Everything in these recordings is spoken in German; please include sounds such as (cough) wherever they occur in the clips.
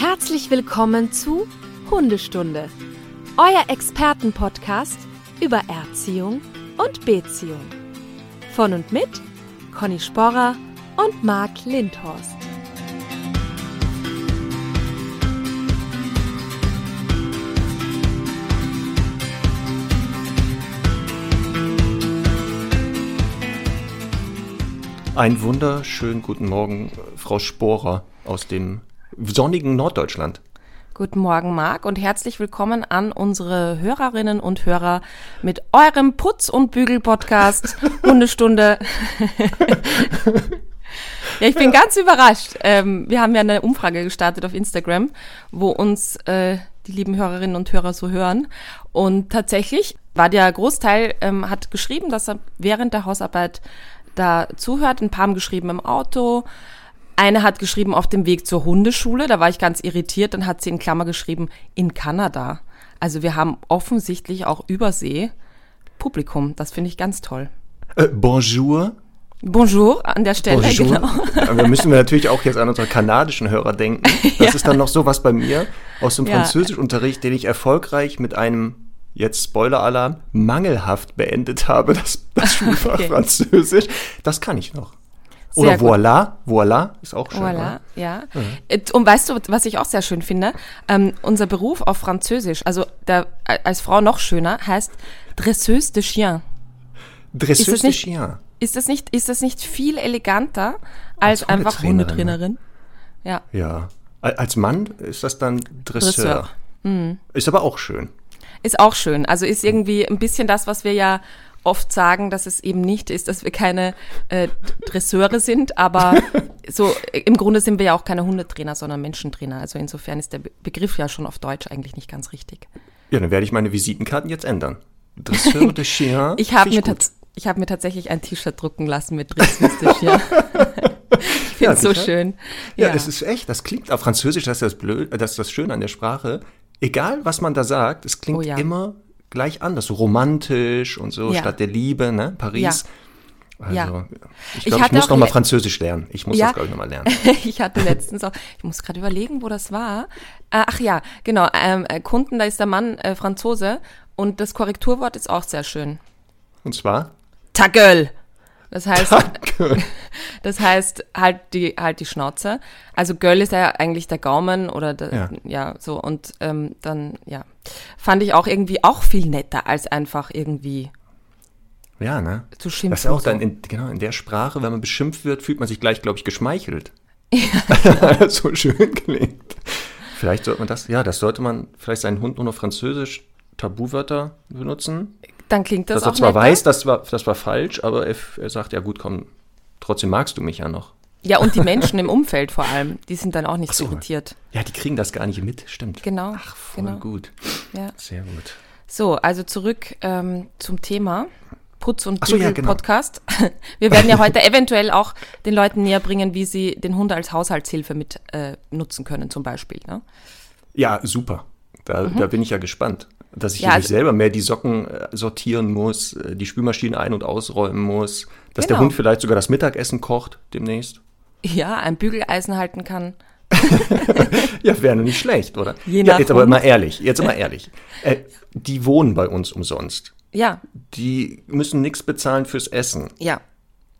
Herzlich willkommen zu Hundestunde, euer Expertenpodcast über Erziehung und Beziehung. Von und mit Conny Sporrer und Marc Lindhorst. Einen wunderschönen guten Morgen, Frau Sporer aus dem sonnigen Norddeutschland. Guten Morgen, Marc, und herzlich willkommen an unsere Hörerinnen und Hörer mit eurem Putz- und Bügel-Podcast (laughs) Hundestunde. ja, ich bin ganz überrascht. Ähm, wir haben ja eine Umfrage gestartet auf Instagram, wo uns äh, die lieben Hörerinnen und Hörer so hören. Und tatsächlich war der Großteil, ähm, hat geschrieben, dass er während der Hausarbeit da zuhört. Ein paar haben geschrieben im Auto, eine hat geschrieben auf dem Weg zur Hundeschule, da war ich ganz irritiert, dann hat sie in Klammer geschrieben, in Kanada. Also wir haben offensichtlich auch Übersee Publikum, das finde ich ganz toll. Äh, bonjour. Bonjour an der Stelle, Bonjour. genau. Wir müssen natürlich auch jetzt an unsere kanadischen Hörer denken. (laughs) Das Ja. ist dann noch so was bei mir aus dem Ja. Französischunterricht, den ich erfolgreich mit einem, jetzt Spoiler-Alarm, mangelhaft beendet habe, das, das (laughs) Schulfach Okay. Französisch. Das kann ich noch. Sehr Oder gut. voilà, voilà, ist auch schön. Voilà, oder? ja. Äh, Und weißt du, was ich auch sehr schön finde? Ähm, unser Beruf auf Französisch, also der, als Frau noch schöner, heißt Dresseuse de Chien. Dresseuse de Chien. Ist das nicht, ist das nicht viel eleganter als, Als einfach Hundetrainerin, Hundetrainerin? Ja. Ja. Als Mann ist das dann Dresseur. Dresseur. Mhm. Ist aber auch schön. Ist auch schön. Also ist irgendwie ein bisschen das, was wir ja oft sagen, dass es eben nicht ist, dass wir keine äh, Dresseure sind, aber (laughs) so äh, im Grunde sind wir ja auch keine Hundetrainer, sondern Menschentrainer. Also insofern ist der Be Begriff ja schon auf Deutsch eigentlich nicht ganz richtig. Ja, dann werde ich meine Visitenkarten jetzt ändern. Dresseur de Chien. (laughs) Ich habe mir, ich hab mir tatsächlich ein T-Shirt drucken lassen mit Dresseuse (laughs) ja. Ich finde Ja, es so sicher. schön. Ja, es ist echt, das klingt auf Französisch, das ist das blöd, das ist das Schöne an der Sprache. Egal, was man da sagt, es klingt Oh ja. immer gleich anders, so romantisch und so, Ja. Stadt der Liebe, ne, Paris. Also, Ja. ich Ich glaube, ich, hatte muss noch mal Französisch lernen. Ich muss Ja. das, glaube ich, noch mal lernen. (laughs) ich hatte letztens auch, ich muss gerade überlegen, wo das war. Äh, ach ja, genau, ähm, äh, Kunden, da ist der Mann äh, Franzose und das Korrekturwort ist auch sehr schön. Und zwar, Ta gueule. Das heißt, danke. (laughs) das heißt halt die halt die Schnauze. Also Göll ist ja eigentlich der Gaumen oder der, Ja. ja. so und ähm, dann ja fand ich auch irgendwie auch viel netter als einfach irgendwie Ja, ne? zu schimpfen. Das ist auch so. dann, in, genau, in der Sprache, wenn man beschimpft wird, fühlt man sich gleich, glaube ich, geschmeichelt. Das (laughs) so schön klingt. Vielleicht sollte man das, ja, das sollte man vielleicht seinen Hund nur noch Französisch Tabuwörter benutzen. Dann klingt das dass er auch zwar netter. weiß, das war, das war falsch, aber er, er sagt, ja gut, komm, trotzdem magst du mich ja noch. Ja und die Menschen im Umfeld vor allem, die sind dann auch nicht so irritiert. Ja, die kriegen das gar nicht mit, stimmt. Genau. Ach, voll genau. gut. Ja. Sehr gut. So, also zurück ähm, zum Thema Putz- und so, ja, genau. Bügel-Podcast. (laughs) Wir werden ja heute eventuell auch den Leuten näher bringen, wie sie den Hund als Haushaltshilfe mit äh, nutzen können, zum Beispiel. Ne? Ja, super. Da, da bin ich ja gespannt. Dass ich. Ja, hier also- nicht selber mehr die Socken äh, sortieren muss, äh, die Spülmaschine ein- und ausräumen muss, dass der Genau. Hund vielleicht sogar das Mittagessen kocht demnächst. Ja, ein Bügeleisen halten kann. (laughs) Ja, wäre nicht schlecht, oder? Je ja, nach jetzt aber mal ehrlich, jetzt mal ehrlich. Äh, die wohnen bei uns umsonst. Ja, Die müssen nichts bezahlen fürs Essen. ja,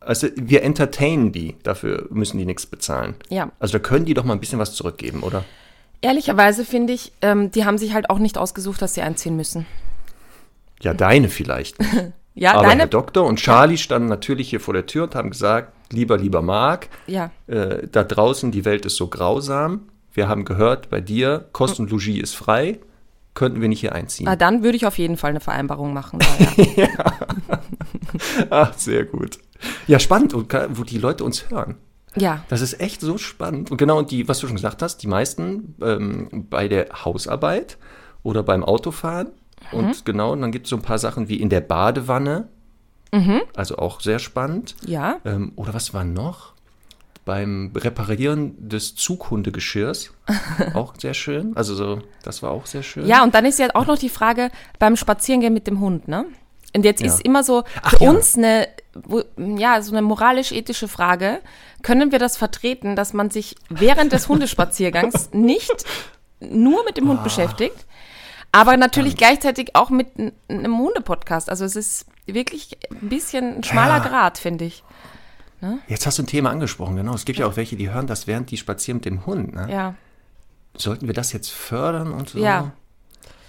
Also wir entertainen die, dafür müssen die nichts bezahlen. ja. Also da können die doch mal ein bisschen was zurückgeben, oder? Ehrlicherweise finde ich, ähm, die haben sich halt auch nicht ausgesucht, dass sie einziehen müssen. Ja, deine vielleicht. (laughs) Ja, Aber deine. Herr Doktor und Charlie standen natürlich hier vor der Tür und haben gesagt, lieber, lieber Marc, Ja, äh, da draußen die Welt ist so grausam. Wir haben gehört, bei dir Kost und Logis ist frei. Könnten wir nicht hier einziehen? na, dann würde ich auf jeden Fall eine Vereinbarung machen. (laughs) Da, ja. Ach, (laughs) sehr gut. Ja, spannend, und wo die Leute uns hören. Ja, Das ist echt so spannend. Und genau, und die, was du schon gesagt hast, die meisten ähm, bei der Hausarbeit oder beim Autofahren. Mhm. Und genau, und dann gibt es so ein paar Sachen wie in der Badewanne. Also auch sehr spannend. ja. Ähm, oder was war noch? Beim Reparieren des Zughundegeschirrs. (laughs) auch sehr schön. Also so, das war auch sehr schön. Ja, und dann ist ja auch noch die Frage beim Spazierengehen mit dem Hund, ne? Und jetzt Ja. ist immer so Ach für ja. uns eine wo, ja, so eine moralisch-ethische Frage. Können wir das vertreten, dass man sich während des Hundespaziergangs (laughs) nicht nur mit dem Hund beschäftigt, aber natürlich gleichzeitig auch mit einem Hundepodcast? Also es ist wirklich ein bisschen ein schmaler Ja. Grad, finde ich. Jetzt hast du ein Thema angesprochen, genau. Es gibt ja auch welche, die hören das, während die spazieren mit dem Hund. Ne? Ja. Sollten wir das jetzt fördern und so? Ja.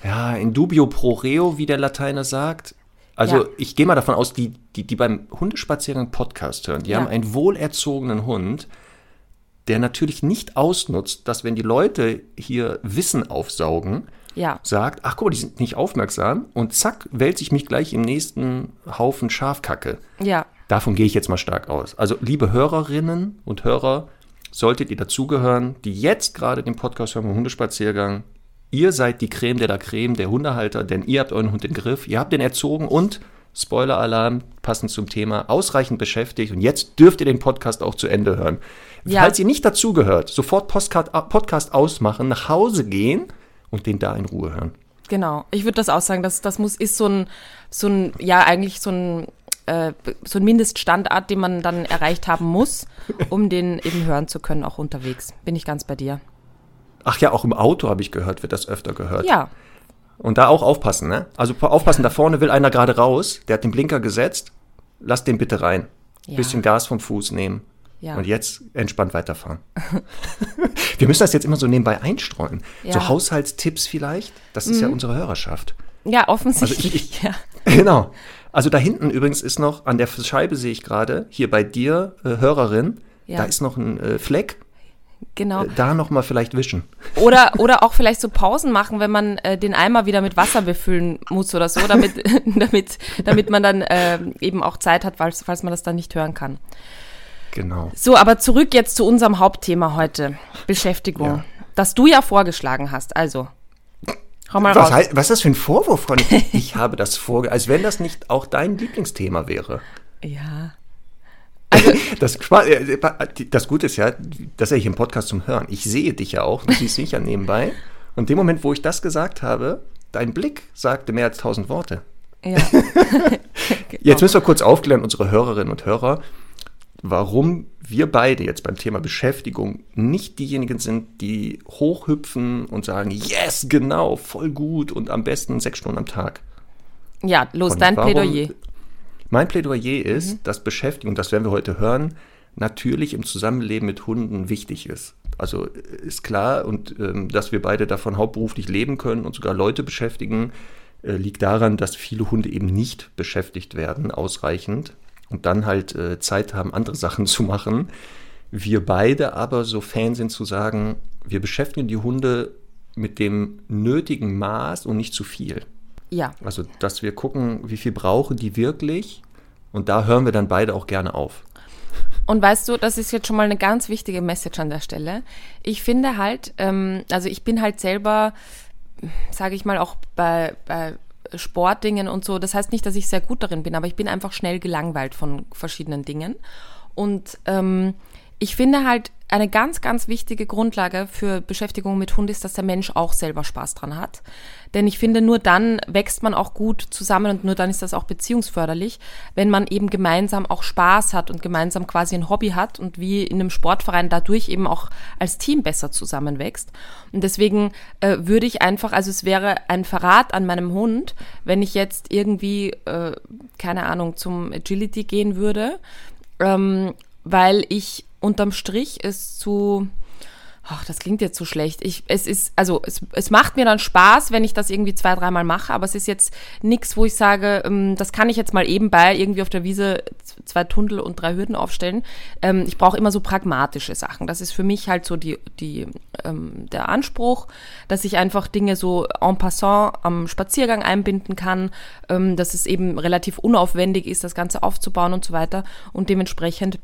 Ja, in dubio pro reo, wie der Lateiner sagt. Also Ja. ich gehe mal davon aus, die, die, die beim Hundespaziergang Podcast hören, die Ja. haben einen wohlerzogenen Hund, der natürlich nicht ausnutzt, dass wenn die Leute hier Wissen aufsaugen, Ja. sagt, ach guck mal, die sind nicht aufmerksam und zack, wälze ich mich gleich im nächsten Haufen Schafkacke. Ja. Davon gehe ich jetzt mal stark aus. Also, liebe Hörerinnen und Hörer, solltet ihr dazugehören, die jetzt gerade den Podcast hören vom Hundespaziergang. Ihr seid die Creme de la Creme, der Hundehalter, denn ihr habt euren Hund im Griff, ihr habt den erzogen und, Spoiler-Alarm, passend zum Thema, ausreichend beschäftigt und jetzt dürft ihr den Podcast auch zu Ende hören. Ja. Falls ihr nicht dazugehört, sofort Postcard, Podcast ausmachen, nach Hause gehen und den da in Ruhe hören. Genau. Ich würde das auch sagen, das, das muss, ist so ein, so ein, ja, eigentlich so ein, äh, so ein Mindeststandard, den man dann erreicht haben muss, um den eben hören zu können, auch unterwegs. Bin ich ganz bei dir. Ach ja, auch im Auto habe ich gehört, wird das öfter gehört. Ja. Und da auch aufpassen, ne? Also aufpassen, da vorne will einer gerade raus, der hat den Blinker gesetzt, lass den bitte rein. Ja. Bisschen Gas vom Fuß nehmen. Ja. Und jetzt entspannt weiterfahren. (laughs) Wir müssen das jetzt immer so nebenbei einstreuen. Ja. So Haushaltstipps vielleicht, das ist ja unsere Hörerschaft. Ja, offensichtlich. Also ich- ja. (laughs) Genau. Also da hinten übrigens ist noch, an der Scheibe sehe ich gerade, hier bei dir, äh, Hörerin, da ist noch ein äh, Fleck, Genau. äh, da nochmal vielleicht wischen. Oder, (laughs) oder auch vielleicht so Pausen machen, wenn man äh, den Eimer wieder mit Wasser befüllen muss oder so, damit, (laughs) damit, damit man dann ähm, eben auch Zeit hat, falls, falls man das dann nicht hören kann. Genau. So, aber zurück jetzt zu unserem Hauptthema heute. Beschäftigung. Ja. Das du ja vorgeschlagen hast. Also, hau mal Was, raus. heißt, was ist das für ein Vorwurf von ich habe das vorge... Als wenn das nicht auch dein Lieblingsthema wäre. (laughs) Ja. (laughs) Das, Spa- äh, das Gute ist ja, das ist ja hier im Podcast zum Hören. Ich sehe dich ja auch, du siehst mich ja nebenbei. Und in dem Moment, wo ich das gesagt habe, dein Blick sagte mehr als tausend Worte. Ja. (laughs) Jetzt müssen wir kurz aufklären, unsere Hörerinnen und Hörer, warum wir beide jetzt beim Thema Beschäftigung nicht diejenigen sind, die hochhüpfen und sagen, yes, genau, voll gut und am besten sechs Stunden am Tag. ja, los, Und dein warum- Plädoyer. Mein Plädoyer ist, dass Beschäftigung, das werden wir heute hören, natürlich im Zusammenleben mit Hunden wichtig ist. Also äh, ist klar, und ähm, dass wir beide davon hauptberuflich leben können und sogar Leute beschäftigen, äh, liegt daran, dass viele Hunde eben nicht beschäftigt werden, ausreichend, und dann halt äh, Zeit haben, andere Sachen (laughs) zu machen. Wir beide aber so Fan sind zu sagen, wir beschäftigen die Hunde mit dem nötigen Maß und nicht zu viel. Ja. Also, dass wir gucken, wie viel brauchen die wirklich. Und da hören wir dann beide auch gerne auf. Und weißt du, das ist jetzt schon mal eine ganz wichtige Message an der Stelle. Ich finde halt, ähm, also ich bin halt selber, sage ich mal, auch bei, bei Sportdingen und so. Das heißt nicht, dass ich sehr gut darin bin, aber ich bin einfach schnell gelangweilt von verschiedenen Dingen. Und ähm, ich finde halt, eine ganz, ganz wichtige Grundlage für Beschäftigung mit Hund ist, dass der Mensch auch selber Spaß dran hat. Denn ich finde, nur dann wächst man auch gut zusammen und nur dann ist das auch beziehungsförderlich, wenn man eben gemeinsam auch Spaß hat und gemeinsam quasi ein Hobby hat und wie in einem Sportverein dadurch eben auch als Team besser zusammenwächst. Und deswegen äh, würde ich einfach, also es wäre ein Verrat an meinem Hund, wenn ich jetzt irgendwie, äh, keine Ahnung, zum Agility gehen würde, ähm, weil ich unterm Strich es zu, ach, das klingt jetzt so schlecht. Ich, es ist, also es, es macht mir dann Spaß, wenn ich das irgendwie zwei, dreimal mache, aber es ist jetzt nichts, wo ich sage, ähm, das kann ich jetzt mal eben bei irgendwie auf der Wiese zwei Tunnel und drei Hürden aufstellen. Ähm, ich brauche immer so pragmatische Sachen. Das ist für mich halt so die, die, ähm, der Anspruch, dass ich einfach Dinge so en passant am Spaziergang einbinden kann, ähm, dass es eben relativ unaufwendig ist, das Ganze aufzubauen und so weiter und dementsprechend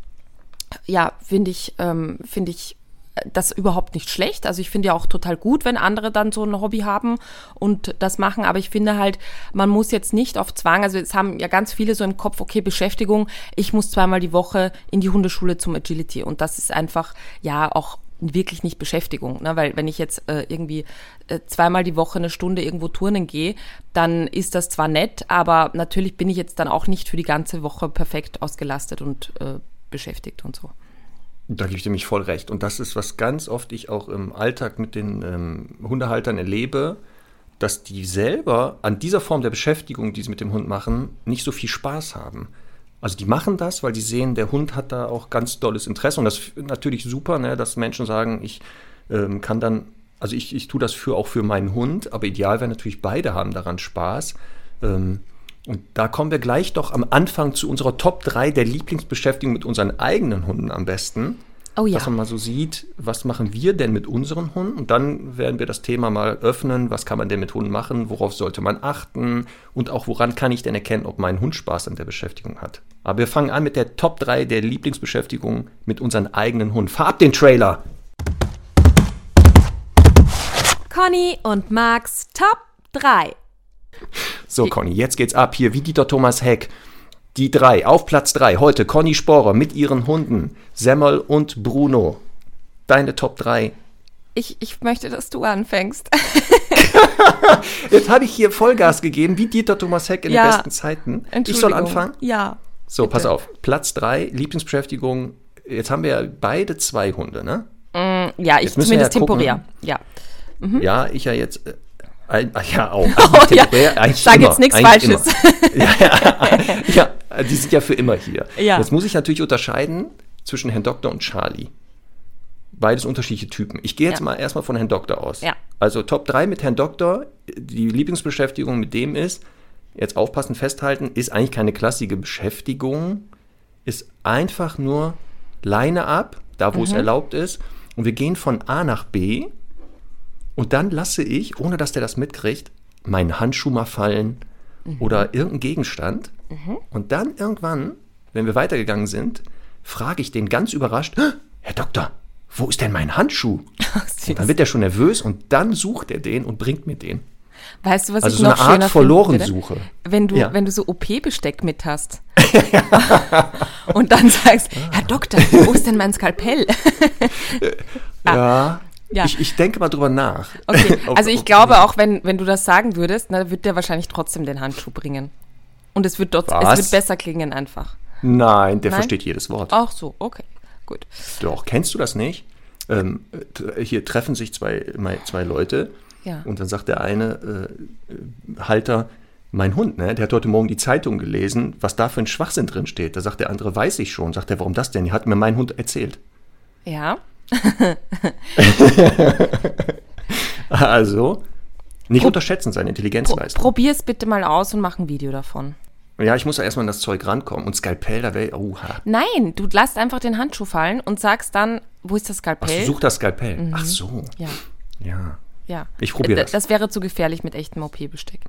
ja, finde ich, ähm, finde ich das überhaupt nicht schlecht. Also ich finde ja auch total gut, wenn andere dann so ein Hobby haben und das machen. Aber ich finde halt, man muss jetzt nicht auf Zwang, also es haben ja ganz viele so im Kopf, okay, Beschäftigung, ich muss zweimal die Woche in die Hundeschule zum Agility. Und das ist einfach, ja, auch wirklich nicht Beschäftigung, ne? weil wenn ich jetzt äh, irgendwie äh, zweimal die Woche eine Stunde irgendwo turnen gehe, dann ist das zwar nett, aber natürlich bin ich jetzt dann auch nicht für die ganze Woche perfekt ausgelastet und äh, beschäftigt und so. Da gebe ich dir mich voll recht. Und das ist, was ganz oft ich auch im Alltag mit den ähm, Hundehaltern erlebe, dass die selber an dieser Form der Beschäftigung, die sie mit dem Hund machen, nicht so viel Spaß haben. Also die machen das, weil die sehen, der Hund hat da auch ganz dolles Interesse. Und das ist natürlich super, ne, dass Menschen sagen, ich ähm, kann dann, also ich, ich tue das für, auch für meinen Hund, aber ideal wäre natürlich, beide haben daran Spaß. Ähm, und da kommen wir gleich doch am Anfang zu unserer Top 3 der Lieblingsbeschäftigung mit unseren eigenen Hunden am besten. Oh ja. Dass man mal so sieht, was machen wir denn mit unseren Hunden? Und dann werden wir das Thema mal öffnen. Was kann man denn mit Hunden machen? Worauf sollte man achten? Und auch woran kann ich denn erkennen, ob mein Hund Spaß an der Beschäftigung hat? Aber wir fangen an mit der Top 3 der Lieblingsbeschäftigung mit unseren eigenen Hunden. Fahr ab den Trailer! Conny und Max Top 3. So, Conny, jetzt geht's ab hier wie Dieter Thomas Heck. Die drei, auf Platz drei, heute Conny Sporer mit ihren Hunden, Semmel und Bruno. Deine Top 3. Ich, ich möchte, dass du anfängst. (laughs) Jetzt habe ich hier Vollgas gegeben, wie Dieter Thomas Heck in Ja. den besten Zeiten. Ich soll anfangen? Ja. So, Bitte. pass auf. Platz 3, Lieblingsbeschäftigung. Jetzt haben wir ja beide zwei Hunde, ne? Ja, ich zumindest ja temporär. Ja. Ja, ich ja jetzt. Ein, ah, ja, auch. (laughs) Oh, ja. temporär, eigentlich Sag immer, jetzt nichts Falsches. Ja, ja, (laughs) ja, die sind ja für immer hier. Ja. Jetzt muss ich natürlich unterscheiden zwischen Herrn Doktor und Charlie. Beides unterschiedliche Typen. Ich gehe jetzt Ja. mal erstmal von Herrn Doktor aus. Ja. Also Top 3 mit Herrn Doktor. Die Lieblingsbeschäftigung mit dem ist, jetzt aufpassen, festhalten, ist eigentlich keine klassische Beschäftigung, ist einfach nur Leine ab, da wo es Mhm. erlaubt ist. Und wir gehen von A nach B und dann lasse ich, ohne dass der das mitkriegt, meinen Handschuh mal fallen oder irgendeinen Gegenstand. Und dann irgendwann, wenn wir weitergegangen sind, frage ich den ganz überrascht, "Hä, Herr Doktor, wo ist denn mein Handschuh? (laughs) Süß. Dann wird er schon nervös und dann sucht er den und bringt mir den. Weißt du, was Also ich so noch eine Art finden würde? Verlorensuche. Wenn du, Ja. wenn du so OP-Besteck mit hast. (laughs) und dann sagst, Herr Doktor, wo ist denn mein Skalpell? (laughs) Ja. Ja. Ich, ich denke mal drüber nach. Okay, (laughs) also ich glaube auch, wenn, wenn du das sagen würdest, na, wird der wahrscheinlich trotzdem den Handschuh bringen. Und es wird, dort, es wird besser klingen einfach. Nein, der Nein? versteht jedes Wort. Ach so, okay, gut. Doch, kennst du das nicht? Ähm, hier treffen sich zwei, zwei Leute Ja. und dann sagt der eine äh, äh, Halter, mein Hund, ne, der hat heute Morgen die Zeitung gelesen, was da für ein Schwachsinn drin steht. Da sagt der andere, weiß ich schon. Sagt er, warum das denn? Hat mir mein Hund erzählt. Ja, (laughs) Also, nicht Pro- unterschätzen seine Pro Intelligenzleistung. probier es bitte mal aus und mach ein Video davon. ja, ich muss ja erstmal an das Zeug rankommen. Und Skalpell, da wäre, oha. Nein, du lässt einfach den Handschuh fallen und sagst dann, wo ist das Ach, Skalpell? du such das Skalpell. Ach so, ja, ja. ja. Ich probier Äh, das. Das wäre zu gefährlich mit echtem OP-Besteck.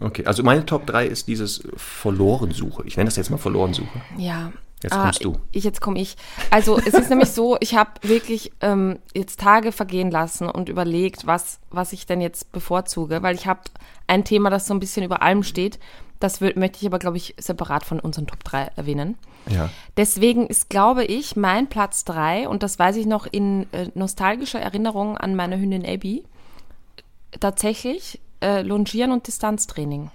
Okay, also meine Top 3 ist dieses Verlorensuche. Ich nenne das jetzt mal Verlorensuche. Ja. Jetzt Ah, kommst du. Ich, jetzt komme ich. Also es ist nämlich so, ich habe wirklich ähm, jetzt Tage vergehen lassen und überlegt, was, was ich denn jetzt bevorzuge, weil ich habe ein Thema, das so ein bisschen über allem steht. Das wür- möchte ich aber, glaube ich, separat von unseren Top 3 erwähnen. Ja. Deswegen ist, glaube ich, mein Platz 3, und das weiß ich noch in äh, nostalgischer Erinnerung an meine Hündin Abby, tatsächlich äh, Longieren und Distanztraining.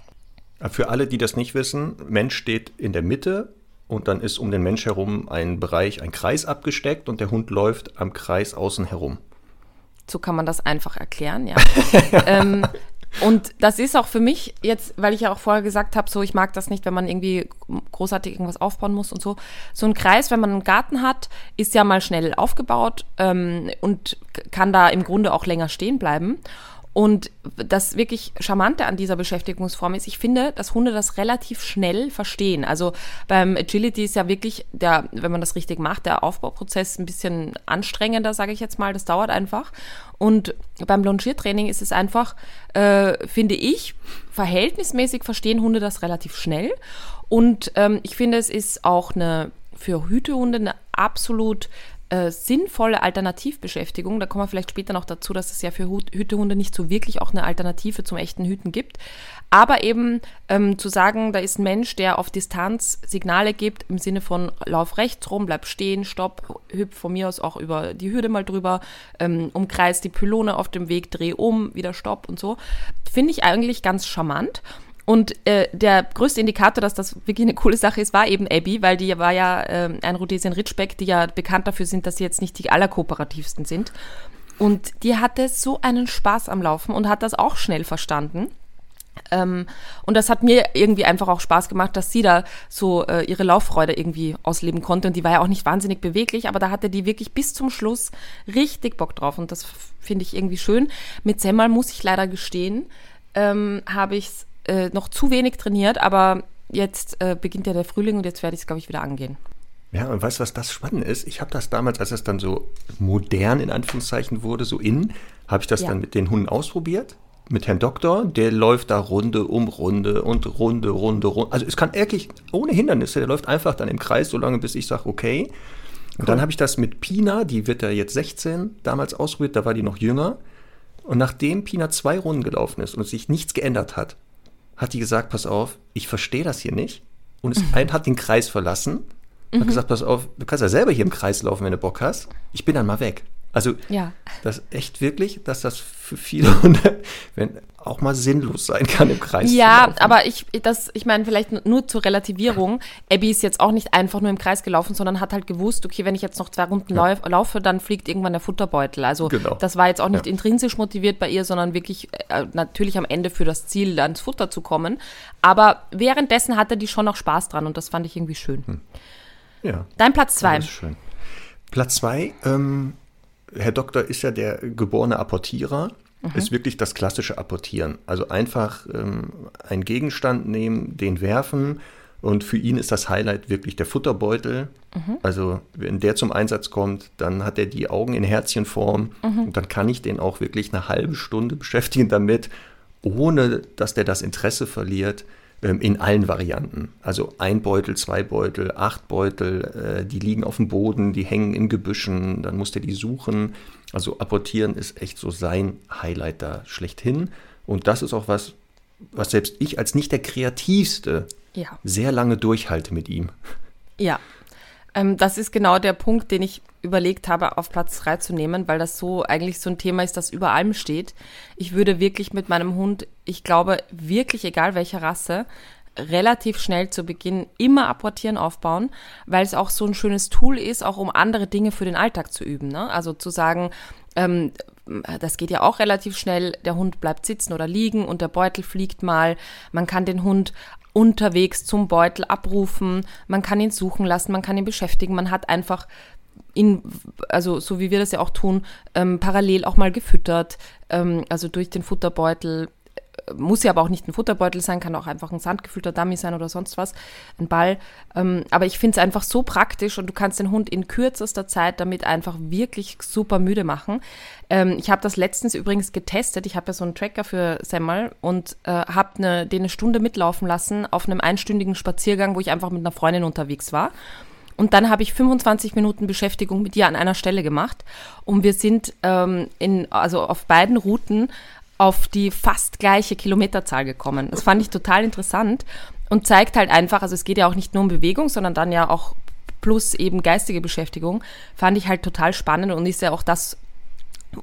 Für alle, die das nicht wissen, Mensch steht in der Mitte und dann ist um den Mensch herum ein Bereich, ein Kreis abgesteckt und der Hund läuft am Kreis außen herum. So kann man das einfach erklären, ja. (laughs) ähm, und das ist auch für mich jetzt, weil ich ja auch vorher gesagt habe, so ich mag das nicht, wenn man irgendwie großartig irgendwas aufbauen muss und so. So ein Kreis, wenn man einen Garten hat, ist ja mal schnell aufgebaut ähm, und kann da im Grunde auch länger stehen bleiben. Und das wirklich Charmante an dieser Beschäftigungsform ist, ich finde, dass Hunde das relativ schnell verstehen. Also beim Agility ist ja wirklich der, wenn man das richtig macht, der Aufbauprozess ein bisschen anstrengender, sage ich jetzt mal. Das dauert einfach. Und beim Longiertraining ist es einfach, äh, finde ich, verhältnismäßig verstehen Hunde das relativ schnell. Und ähm, ich finde, es ist auch eine für Hütehunde eine absolut äh, sinnvolle Alternativbeschäftigung. Da kommen wir vielleicht später noch dazu, dass es ja für Hütehunde nicht so wirklich auch eine Alternative zum echten Hüten gibt. Aber eben ähm, zu sagen, da ist ein Mensch, der auf Distanz Signale gibt im Sinne von lauf rechts rum, bleib stehen, stopp, hüpf von mir aus auch über die Hürde mal drüber, ähm, umkreis die Pylone auf dem Weg, dreh um, wieder stopp und so, finde ich eigentlich ganz charmant. Und äh, der größte Indikator, dass das wirklich eine coole Sache ist, war eben Abby, weil die war ja äh, ein Rhodesian Ridgeback, die ja bekannt dafür sind, dass sie jetzt nicht die allerkooperativsten sind. Und die hatte so einen Spaß am Laufen und hat das auch schnell verstanden. Ähm, und das hat mir irgendwie einfach auch Spaß gemacht, dass sie da so äh, ihre Lauffreude irgendwie ausleben konnte. Und die war ja auch nicht wahnsinnig beweglich, aber da hatte die wirklich bis zum Schluss richtig Bock drauf. Und das finde ich irgendwie schön. Mit Semmel muss ich leider gestehen, ähm, habe ich es äh, noch zu wenig trainiert, aber jetzt äh, beginnt ja der Frühling und jetzt werde ich es, glaube ich, wieder angehen. Ja, und weißt du, was das spannend ist? Ich habe das damals, als es dann so modern in Anführungszeichen wurde, so in, habe ich das ja. dann mit den Hunden ausprobiert. Mit Herrn Doktor, der läuft da Runde um Runde und Runde, Runde, Runde. Also es kann wirklich ohne Hindernisse, der läuft einfach dann im Kreis, so lange bis ich sage, okay. Und cool. dann habe ich das mit Pina, die wird ja jetzt 16, damals ausprobiert, da war die noch jünger. Und nachdem Pina zwei Runden gelaufen ist und sich nichts geändert hat, hat die gesagt, pass auf, ich verstehe das hier nicht. Und es mhm. hat den Kreis verlassen. Mhm. Hat gesagt, pass auf, du kannst ja selber hier im Kreis laufen, wenn du Bock hast. Ich bin dann mal weg. Also ja. das echt wirklich, dass das für viele (laughs) wenn, auch mal sinnlos sein kann im Kreis. Ja, aber ich, das, ich meine, vielleicht nur zur Relativierung. Abby ist jetzt auch nicht einfach nur im Kreis gelaufen, sondern hat halt gewusst, okay, wenn ich jetzt noch zwei Runden ja. laufe, dann fliegt irgendwann der Futterbeutel. Also genau. das war jetzt auch nicht ja. intrinsisch motiviert bei ihr, sondern wirklich äh, natürlich am Ende für das Ziel, ans Futter zu kommen. Aber währenddessen hatte die schon noch Spaß dran und das fand ich irgendwie schön. Hm. Ja. Dein Platz zwei. Platz zwei, ähm, Herr Doktor ist ja der geborene Apportierer, mhm. ist wirklich das klassische Apportieren. Also einfach ähm, einen Gegenstand nehmen, den werfen und für ihn ist das Highlight wirklich der Futterbeutel. Mhm. Also wenn der zum Einsatz kommt, dann hat er die Augen in Herzchenform mhm. und dann kann ich den auch wirklich eine halbe Stunde beschäftigen damit, ohne dass der das Interesse verliert. Ähm, in allen Varianten. Also ein Beutel, zwei Beutel, acht Beutel, äh, die liegen auf dem Boden, die hängen in Gebüschen, dann muss der die suchen. Also apportieren ist echt so sein Highlight da schlechthin. Und das ist auch was, was selbst ich als nicht der kreativste ja. sehr lange durchhalte mit ihm. Ja, ähm, das ist genau der Punkt, den ich überlegt habe, auf Platz 3 zu nehmen, weil das so eigentlich so ein Thema ist, das über allem steht. Ich würde wirklich mit meinem Hund, ich glaube, wirklich egal welcher Rasse, relativ schnell zu Beginn immer apportieren aufbauen, weil es auch so ein schönes Tool ist, auch um andere Dinge für den Alltag zu üben. Ne? Also zu sagen, ähm, das geht ja auch relativ schnell, der Hund bleibt sitzen oder liegen und der Beutel fliegt mal. Man kann den Hund unterwegs zum Beutel abrufen, man kann ihn suchen lassen, man kann ihn beschäftigen, man hat einfach ihn, also so wie wir das ja auch tun, ähm, parallel auch mal gefüttert, ähm, also durch den Futterbeutel muss ja aber auch nicht ein Futterbeutel sein, kann auch einfach ein sandgefüllter Dummy sein oder sonst was, ein Ball. Ähm, aber ich finde es einfach so praktisch und du kannst den Hund in kürzester Zeit damit einfach wirklich super müde machen. Ähm, ich habe das letztens übrigens getestet. Ich habe ja so einen Tracker für Semmel und äh, habe ne, den eine Stunde mitlaufen lassen auf einem einstündigen Spaziergang, wo ich einfach mit einer Freundin unterwegs war. Und dann habe ich 25 Minuten Beschäftigung mit ihr an einer Stelle gemacht. Und wir sind ähm, in, also auf beiden Routen auf die fast gleiche Kilometerzahl gekommen. Das fand ich total interessant und zeigt halt einfach, also es geht ja auch nicht nur um Bewegung, sondern dann ja auch plus eben geistige Beschäftigung, fand ich halt total spannend und ist ja auch das,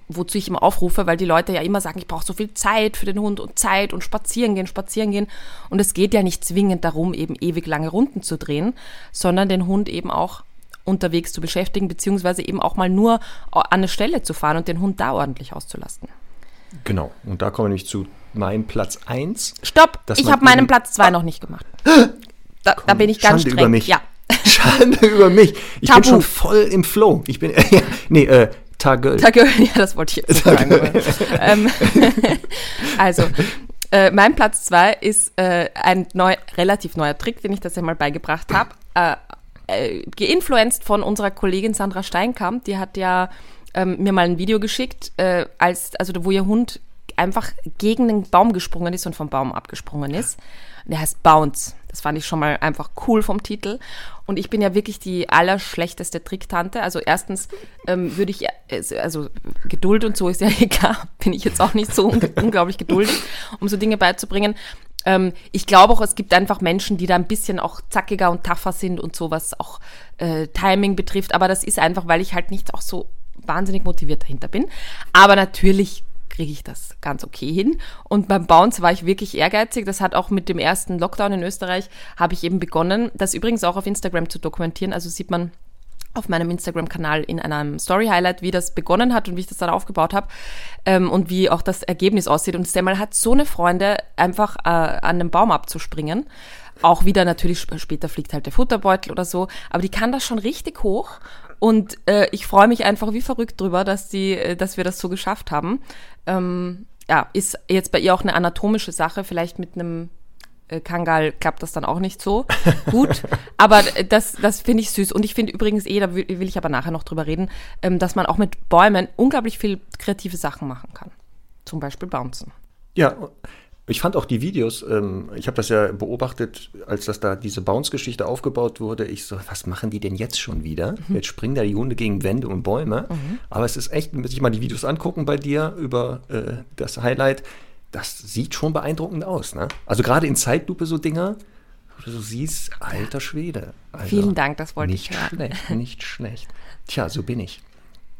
wozu ich immer aufrufe, weil die Leute ja immer sagen, ich brauche so viel Zeit für den Hund und Zeit und spazieren gehen, spazieren gehen. Und es geht ja nicht zwingend darum, eben ewig lange Runden zu drehen, sondern den Hund eben auch unterwegs zu beschäftigen, beziehungsweise eben auch mal nur an eine Stelle zu fahren und den Hund da ordentlich auszulasten. Genau, und da kommen wir nämlich zu meinem Platz 1. Stopp, ich habe meinen Platz 2 ah. noch nicht gemacht. (gasps) Da, Komm, da bin ich ganz Schande streng. über mich. Ja. (laughs) Schande über mich. Ich Tabu. bin schon voll im Flow. Ich bin, (laughs) äh, nee, äh, Tagöl. Tagöl, (laughs) ja, das wollte ich jetzt sagen. ähm, also, äh, mein Platz 2 ist äh, ein neu, relativ neuer Trick, den ich das ja mal beigebracht habe. Äh, äh, geinfluenzt von unserer Kollegin Sandra Steinkamp. Die hat ja ähm, mir mal ein Video geschickt, äh, als, also wo ihr Hund einfach gegen den Baum gesprungen ist und vom Baum abgesprungen ist. Der heißt Bounce. Das fand ich schon mal einfach cool vom Titel. Und ich bin ja wirklich die allerschlechteste Tricktante. Also erstens ähm, würde ich, äh, also Geduld und so ist ja (laughs) egal, bin ich jetzt auch nicht so un unglaublich geduldig, um so Dinge beizubringen. Ähm, ich glaube auch, es gibt einfach Menschen, die da ein bisschen auch zackiger und tougher sind und so, was auch äh, Timing betrifft. Aber das ist einfach, weil ich halt nicht auch so wahnsinnig motiviert dahinter bin. Aber natürlich kriege ich das ganz okay hin. Und beim Bounce war ich wirklich ehrgeizig. Das hat auch mit dem ersten Lockdown in Österreich, habe ich eben begonnen, das übrigens auch auf Instagram zu dokumentieren. Also sieht man auf meinem Instagram-Kanal in einem Story-Highlight, wie das begonnen hat und wie ich das dann aufgebaut habe ähm, und wie auch das Ergebnis aussieht. Und Semmel hat so eine Freunde, einfach äh, an den Baum abzuspringen. Auch wieder natürlich später fliegt halt der Futterbeutel oder so, aber die kann das schon richtig hoch und äh, ich freue mich einfach wie verrückt drüber, dass, die, äh, dass wir das so geschafft haben. Ähm, ja, ist jetzt bei ihr auch eine anatomische Sache. Vielleicht mit einem äh, Kangal klappt das dann auch nicht so (laughs) gut. aber das, das finde ich süß. Und ich finde übrigens eh, da will, will, ich aber nachher noch drüber reden, ähm, dass man auch mit Bäumen unglaublich viel kreative Sachen machen kann. Zum Beispiel Bouncen. Ja, ich fand auch die Videos, ähm, ich habe das ja beobachtet, als das da diese Bounce-Geschichte aufgebaut wurde. Ich so, was machen die denn jetzt schon wieder? Mhm. Jetzt springen da die Hunde gegen Wände und Bäume. Mhm. Aber es ist echt, muss ich mal die Videos angucken bei dir über äh, das Highlight. Das sieht schon beeindruckend aus. Ne? Also gerade in Zeitlupe so Dinger, wo du so siehst, alter Schwede. Also Vielen Dank, das wollte nicht ich hören. Nicht schlecht, (laughs) nicht schlecht. Tja, so bin ich.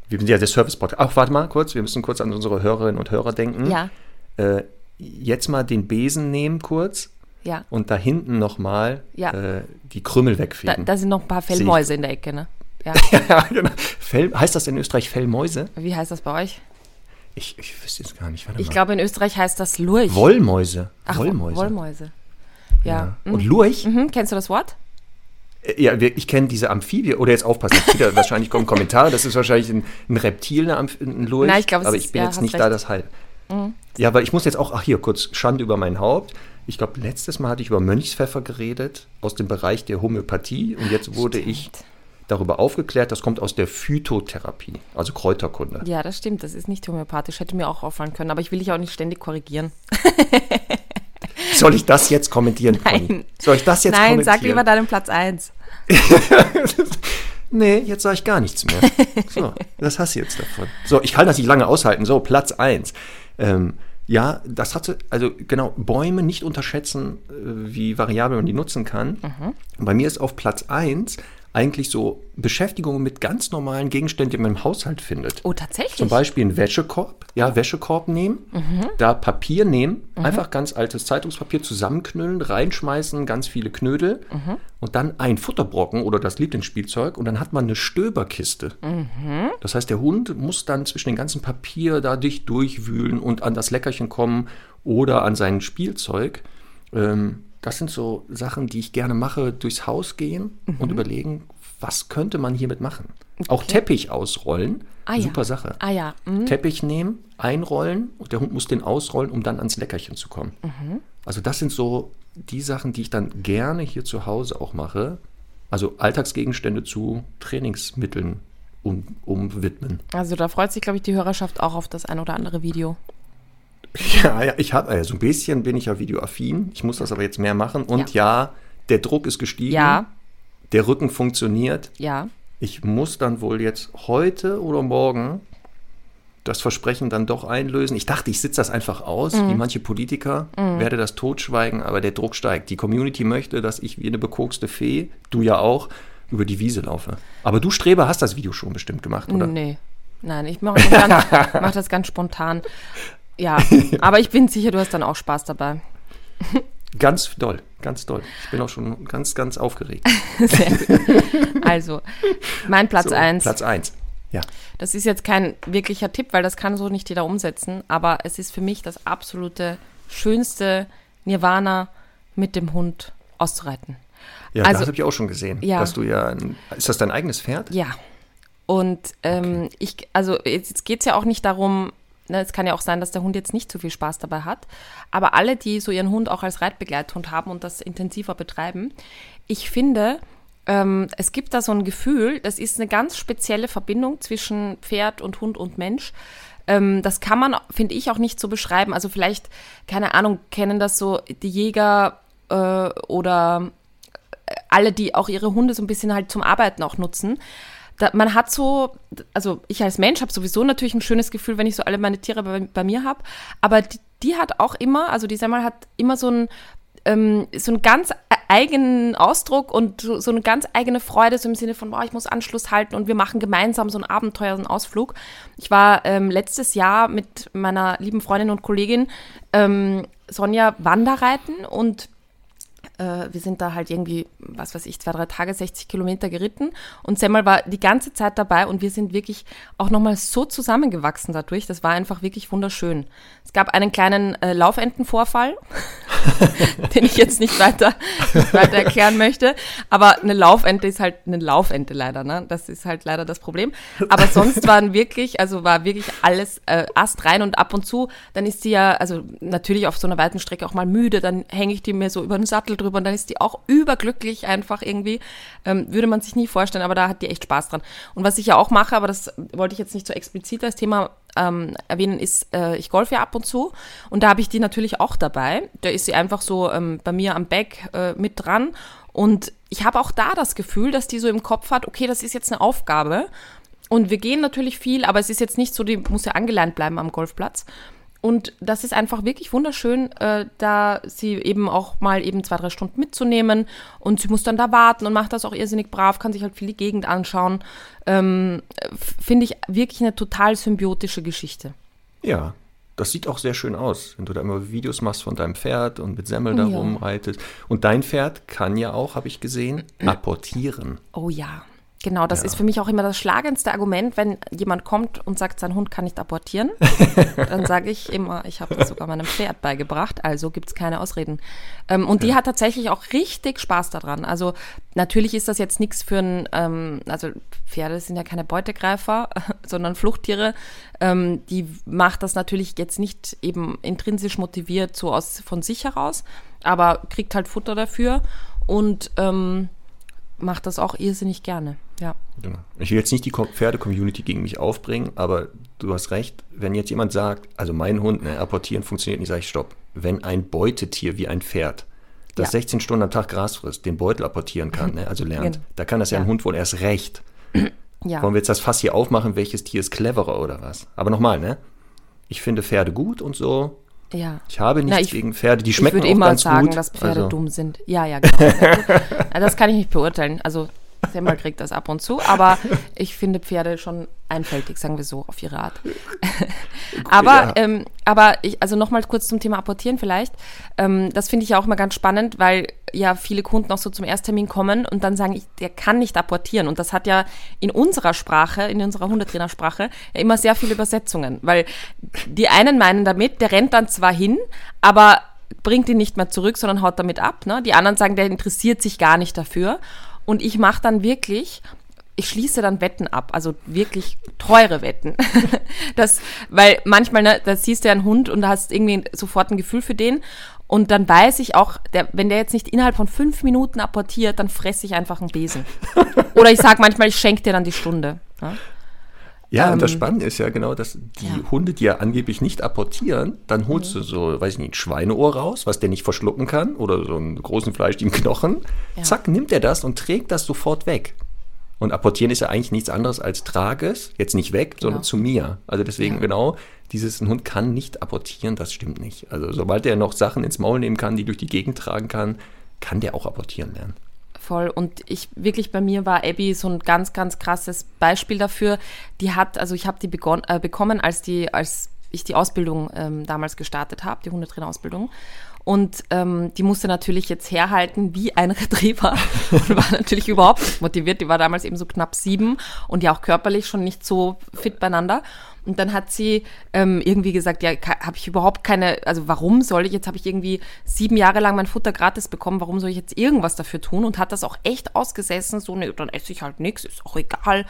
Wir sind ja der Service-Podcast. Ach, warte mal kurz, wir müssen kurz an unsere Hörerinnen und Hörer denken. Ja. Äh, jetzt mal den Besen nehmen kurz. Ja. Und da hinten nochmal ja. äh, die Krümel wegfegen. Da, da, sind noch ein paar Fellmäuse in der Ecke, ne? Ja, (laughs) ja genau. Fell, heißt das in Österreich Fellmäuse? Wie heißt das bei euch? Ich, ich wüsste es gar nicht. Warte ich glaube, in Österreich heißt das Lurch. Wollmäuse. Ach, Wollmäuse. Wollmäuse. Ja. ja. Und Lurch? Mhm. Kennst du das Wort? Äh, ja, ich kenne diese Amphibie, oder jetzt aufpassen, wieder, wahrscheinlich kommen Kommentare, das ist wahrscheinlich ein, ein Reptil, ein Lurch, Nein, ich glaub, aber ist, ich bin ja, jetzt nicht recht. da das Halt. Mhm. Ja, weil ich muss jetzt auch, ach hier, kurz Schande über mein Haupt. Ich glaube, letztes Mal hatte ich über Mönchspfeffer geredet, aus dem Bereich der Homöopathie und jetzt wurde Stimmt. ich darüber aufgeklärt, das kommt aus der Phytotherapie, also Kräuterkunde. Ja, das stimmt, das ist nicht homöopathisch, hätte mir auch auffallen können, aber ich will dich auch nicht ständig korrigieren. (laughs) Soll ich das jetzt kommentieren, Nein. Conny? Soll ich das jetzt Nein, kommentieren? sag lieber deinen Platz 1. (laughs) nee, jetzt sage ich gar nichts mehr. So, das hast du jetzt davon. So, ich kann das nicht lange aushalten. So, Platz 1. Ähm, ja, das hat also genau, Bäume nicht unterschätzen, äh, wie variabel man die nutzen kann. Mhm. Bei mir ist auf Platz 1 eigentlich so Beschäftigung mit ganz normalen Gegenständen, die man im Haushalt findet. Oh, tatsächlich? Zum Beispiel einen Wäschekorb, ja, Wäschekorb nehmen, da Papier nehmen, einfach ganz altes Zeitungspapier zusammenknüllen, reinschmeißen, ganz viele Knödel und dann ein Futterbrocken oder das Lieblingsspielzeug und dann hat man eine Stöberkiste. Das heißt, der Hund muss dann zwischen den ganzen Papier da dicht durchwühlen und an das Leckerchen kommen oder an sein Spielzeug. Ähm, das sind so Sachen, die ich gerne mache, durchs Haus gehen und überlegen, was könnte man hiermit machen. Auch Teppich ausrollen, Ah, ja. super Sache. Ah ja, mhm. Teppich nehmen, einrollen und der Hund muss den ausrollen, um dann ans Leckerchen zu kommen. Mhm. Also das sind so die Sachen, die ich dann gerne hier zu Hause auch mache. Also Alltagsgegenstände zu Trainingsmitteln um, umwidmen. Also da freut sich, glaube ich, die Hörerschaft auch auf das ein oder andere Video. Ja, ja, ich habe, also ein bisschen bin ich ja videoaffin. Ich muss das aber jetzt mehr machen. Und ja, der Druck ist gestiegen. Ja, Der Rücken funktioniert. ja. Ich muss dann wohl jetzt heute oder morgen das Versprechen dann doch einlösen. Ich dachte, ich sitze das einfach aus, wie manche Politiker, werde das totschweigen, aber der Druck steigt. Die Community möchte, dass ich wie eine bekokste Fee, du ja auch, über die Wiese laufe. Aber du, Streber, hast das Video schon bestimmt gemacht, oder? Nee. Nein, ich mache das, (laughs) mach das ganz spontan. Ja, (laughs) aber ich bin sicher, du hast dann auch Spaß dabei. Ganz doll, ganz doll. Ich bin auch schon ganz, ganz aufgeregt. (laughs) Sehr gut. Also, mein Platz So, 1. Platz 1. Ja. Das ist jetzt kein wirklicher Tipp, weil das kann so nicht jeder umsetzen, aber es ist für mich das absolute schönste Nirvana mit dem Hund auszureiten. Ja, Also- das habe ich auch schon gesehen. Ja. Dass du ja, ist das dein eigenes Pferd? Ja. Und ähm, ich, also jetzt, jetzt geht es ja auch nicht darum, ne, es kann ja auch sein, dass der Hund jetzt nicht so viel Spaß dabei hat, aber alle, die so ihren Hund auch als Reitbegleithund haben und das intensiver betreiben, ich finde, ähm, es gibt da so ein Gefühl, das ist eine ganz spezielle Verbindung zwischen Pferd und Hund und Mensch. ähm, das kann man, finde ich, auch nicht so beschreiben. Also vielleicht, keine Ahnung, kennen das so die Jäger äh, oder alle, die auch ihre Hunde so ein bisschen halt zum Arbeiten auch nutzen. Da, man hat so, also ich als Mensch habe sowieso natürlich ein schönes Gefühl, wenn ich so alle meine Tiere bei, bei mir habe, aber die, die, hat auch immer, also die Semmel hat immer so ein, ähm, so einen ganz eigenen Ausdruck und so, so, eine ganz eigene Freude, so im Sinne von, boah, ich muss Anschluss halten und wir machen gemeinsam so ein Abenteuer, so einen Ausflug. Ich war ähm, letztes Jahr mit meiner lieben Freundin und Kollegin ähm, Sonja Wanderreiten und äh, wir sind da halt irgendwie, was weiß ich, zwei, drei Tage, 60 Kilometer geritten und Semmel war die ganze Zeit dabei und wir sind wirklich auch nochmal so zusammengewachsen dadurch. Das war einfach wirklich wunderschön. Es gab einen kleinen äh, Laufentenvorfall, (laughs) den ich jetzt nicht weiter, nicht weiter erklären möchte. Aber eine Laufente ist halt eine Laufente leider, ne? Das ist halt leider das Problem. Aber sonst waren wirklich, also war wirklich alles äh, astrein und ab und zu, dann ist sie ja, also natürlich auf so einer weiten Strecke auch mal müde, dann hänge ich die mir so über den Sattel drüber und dann ist die auch überglücklich einfach irgendwie. Ähm, würde man sich nie vorstellen, aber da hat die echt Spaß dran. Und was ich ja auch mache, aber das wollte ich jetzt nicht so explizit als Thema ähm, erwähnen, ist, äh, ich golfe ja ab und zu und da habe ich die natürlich auch dabei. Da ist sie einfach so ähm, bei mir am Back äh, mit dran und ich habe auch da das Gefühl, dass die so im Kopf hat, okay, das ist jetzt eine Aufgabe und wir gehen natürlich viel, aber es ist jetzt nicht so, die muss ja angeleint bleiben am Golfplatz. Und das ist einfach wirklich wunderschön, äh, da sie eben auch mal eben zwei, drei Stunden mitzunehmen. Und sie muss dann da warten und macht das auch irrsinnig brav, kann sich halt viel die Gegend anschauen. Ähm, Finde ich wirklich eine total symbiotische Geschichte. Ja, das sieht auch sehr schön aus, wenn du da immer Videos machst von deinem Pferd und mit Semmel da ja. rumreitest. Und dein Pferd kann ja auch, habe ich gesehen, (clears throat) apportieren. Oh ja. Genau, das ja. ist für mich auch immer das schlagendste Argument, wenn jemand kommt und sagt, sein Hund kann nicht abortieren. (laughs) dann sage ich immer, ich habe das sogar meinem Pferd beigebracht, also gibt es keine Ausreden. Ähm, und ja. die hat tatsächlich auch richtig Spaß daran. Also natürlich ist das jetzt nichts für ein, ähm, also Pferde sind ja keine Beutegreifer, (laughs) sondern Fluchttiere. Ähm, die macht das natürlich jetzt nicht eben intrinsisch motiviert, so aus von sich heraus, aber kriegt halt Futter dafür und ähm, macht das auch irrsinnig gerne. Ja. Genau. Ich will jetzt nicht die Pferde-Community gegen mich aufbringen, aber du hast recht, wenn jetzt jemand sagt, also mein Hund, ne, apportieren funktioniert nicht, sage ich stopp. Wenn ein Beutetier wie ein Pferd, das ja. 16 Stunden am Tag Gras frisst, den Beutel apportieren kann, ne, also lernt, genau. da kann das ja, ja ein Hund wohl erst recht. Ja. Wollen wir jetzt das Fass hier aufmachen, welches Tier ist cleverer oder was? Aber nochmal, ne? Ich finde Pferde gut und so, ja. Ich habe nichts Na, ich, gegen Pferde, die schmecken auch ganz gut. Ich würde immer sagen, dass Pferde also. dumm sind. Ja, ja, genau. (laughs) das kann ich nicht beurteilen. Also Semmel kriegt das ab und zu, aber ich finde Pferde schon einfältig, sagen wir so, auf ihre Art. (laughs) aber, ja. ähm, aber ich, also nochmal kurz zum Thema Apportieren vielleicht. Ähm, das finde ich ja auch immer ganz spannend, weil ja viele Kunden auch so zum Ersttermin kommen und dann sagen, ich, der kann nicht apportieren. Und das hat ja in unserer Sprache, in unserer Hundetrainersprache, ja immer sehr viele Übersetzungen, weil die einen meinen damit, der rennt dann zwar hin, aber bringt ihn nicht mehr zurück, sondern haut damit ab. Ne? Die anderen sagen, der interessiert sich gar nicht dafür. Und ich mache dann wirklich, ich schließe dann Wetten ab, also wirklich teure Wetten. (laughs) das, weil manchmal, ne, da siehst du ja einen Hund und da hast irgendwie sofort ein Gefühl für den. Und dann weiß ich auch, der, wenn der jetzt nicht innerhalb von fünf Minuten apportiert, dann fresse ich einfach einen Besen. (laughs) Oder ich sage manchmal, ich schenke dir dann die Stunde. Ne? Ja, ähm, und das ähm, Spannende ist ja genau, dass die ja. Hunde, die ja angeblich nicht apportieren, dann holst mhm. du so, weiß ich nicht, ein Schweineohr raus, was der nicht verschlucken kann, oder so einen großen Fleisch im Knochen. Ja. Zack, nimmt er das und trägt das sofort weg. Und apportieren ist ja eigentlich nichts anderes als trage es, jetzt nicht weg, genau. sondern zu mir. Also deswegen ja. genau, dieses ein Hund kann nicht apportieren, das stimmt nicht. Also sobald er noch Sachen ins Maul nehmen kann, die durch die Gegend tragen kann, kann der auch apportieren lernen voll. Und ich wirklich bei mir war Abby so ein ganz, ganz krasses Beispiel dafür. Die hat, also ich habe die begon, äh, bekommen, als die, als ich die Ausbildung ähm, damals gestartet habe, die Hundetrainerausbildung. Und ähm, die musste natürlich jetzt herhalten wie ein (laughs) Retriever und war natürlich überhaupt nicht motiviert. Die war damals eben so knapp sieben und ja auch körperlich schon nicht so fit beieinander. Und dann hat sie ähm, irgendwie gesagt, ja, habe ich überhaupt keine, also warum soll ich, jetzt habe ich irgendwie sieben Jahre lang mein Futter gratis bekommen, warum soll ich jetzt irgendwas dafür tun? Und hat das auch echt ausgesessen, so, ne, dann esse ich halt nichts, ist auch egal.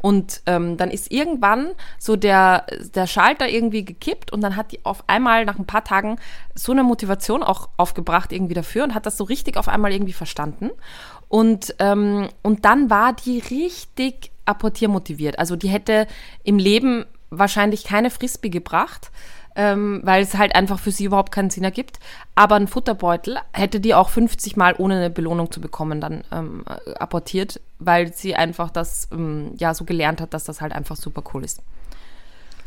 Und ähm, dann ist irgendwann so der, der Schalter irgendwie gekippt und dann hat die auf einmal nach ein paar Tagen so eine Motivation auch aufgebracht irgendwie dafür und hat das so richtig auf einmal irgendwie verstanden. Und, ähm, und dann war die richtig apportiermotiviert. Also die hätte im Leben wahrscheinlich keine Frisbee gebracht, ähm, weil es halt einfach für sie überhaupt keinen Sinn ergibt. Aber ein Futterbeutel hätte die auch 50 Mal ohne eine Belohnung zu bekommen dann ähm, apportiert, weil sie einfach das ähm, ja so gelernt hat, dass das halt einfach super cool ist.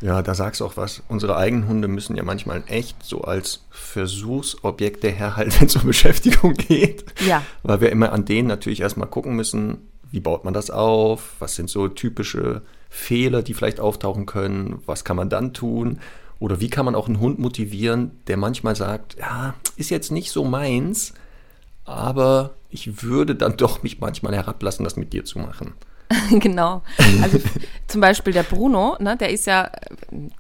Ja, da sagst du auch was. Unsere eigenen Hunde müssen ja manchmal echt so als Versuchsobjekte herhalten, wenn es um Beschäftigung geht. Ja. Weil wir immer an denen natürlich erstmal gucken müssen, wie baut man das auf, was sind so typische Fehler, die vielleicht auftauchen können, was kann man dann tun oder wie kann man auch einen Hund motivieren, der manchmal sagt, ja, ist jetzt nicht so meins, aber ich würde dann doch mich manchmal herablassen, das mit dir zu machen. (laughs) genau. Also (laughs) zum Beispiel der Bruno, ne, der ist ja ein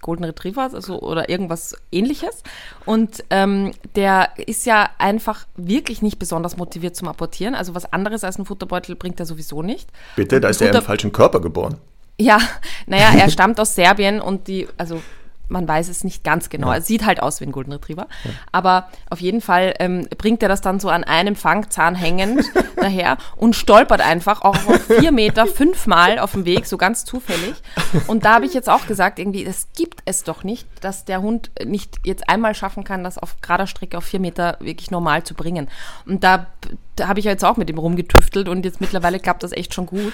Golden Retriever also, oder irgendwas ähnliches. Und ähm, der ist ja einfach wirklich nicht besonders motiviert zum Apportieren. Also was anderes als ein Futterbeutel bringt er sowieso nicht. Bitte, da ist er im falschen Körper geboren. Ja, naja, er (laughs) stammt aus Serbien und die, also man weiß es nicht ganz genau. Ja. Er sieht halt aus wie ein Golden Retriever. Ja. Aber auf jeden Fall ähm, bringt er das dann so an einem Fangzahn hängend (laughs) daher und stolpert einfach auch auf vier Meter fünfmal auf dem Weg, so ganz zufällig. Und da habe ich jetzt auch gesagt, irgendwie, das gibt es doch nicht, dass der Hund nicht jetzt einmal schaffen kann, das auf gerader Strecke auf vier Meter wirklich normal zu bringen. Und da, da habe ich ja jetzt auch mit ihm rumgetüftelt und jetzt mittlerweile klappt das echt schon gut.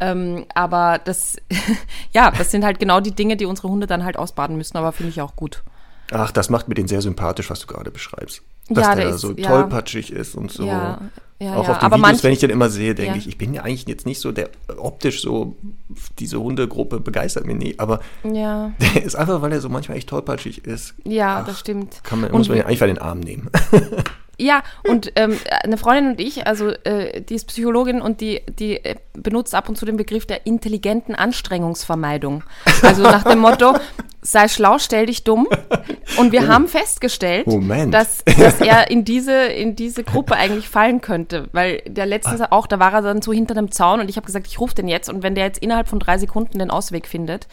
Ähm, aber das, (laughs) ja, das sind halt genau die Dinge, die unsere Hunde dann halt ausbaden müssen, aber finde ich auch gut. Ach, das macht mir den sehr sympathisch, was du gerade beschreibst. Dass ja, der, der ist, so ja. tollpatschig ist und so. Ja, ja, auch auf den aber Videos, manch, wenn ich den immer sehe, denke ich, ich bin ja eigentlich jetzt nicht so der optisch so, diese Hundegruppe begeistert mich nie, aber ja. der ist einfach, weil er so manchmal echt tollpatschig ist. Ja, Ach, das stimmt. Kann man, muss man ja einfach den Arm nehmen. (laughs) Ja, und ähm, eine Freundin und ich, also äh, die ist Psychologin und die, die äh, benutzt ab und zu den Begriff der intelligenten Anstrengungsvermeidung. Also nach dem Motto, sei schlau, stell dich dumm. Und wir oh. haben festgestellt, dass, dass er in diese, in diese Gruppe eigentlich fallen könnte. Weil der letztens ah. auch, da war er dann so hinter einem Zaun und ich habe gesagt, ich rufe den jetzt. Und wenn der jetzt innerhalb von drei Sekunden den Ausweg findet,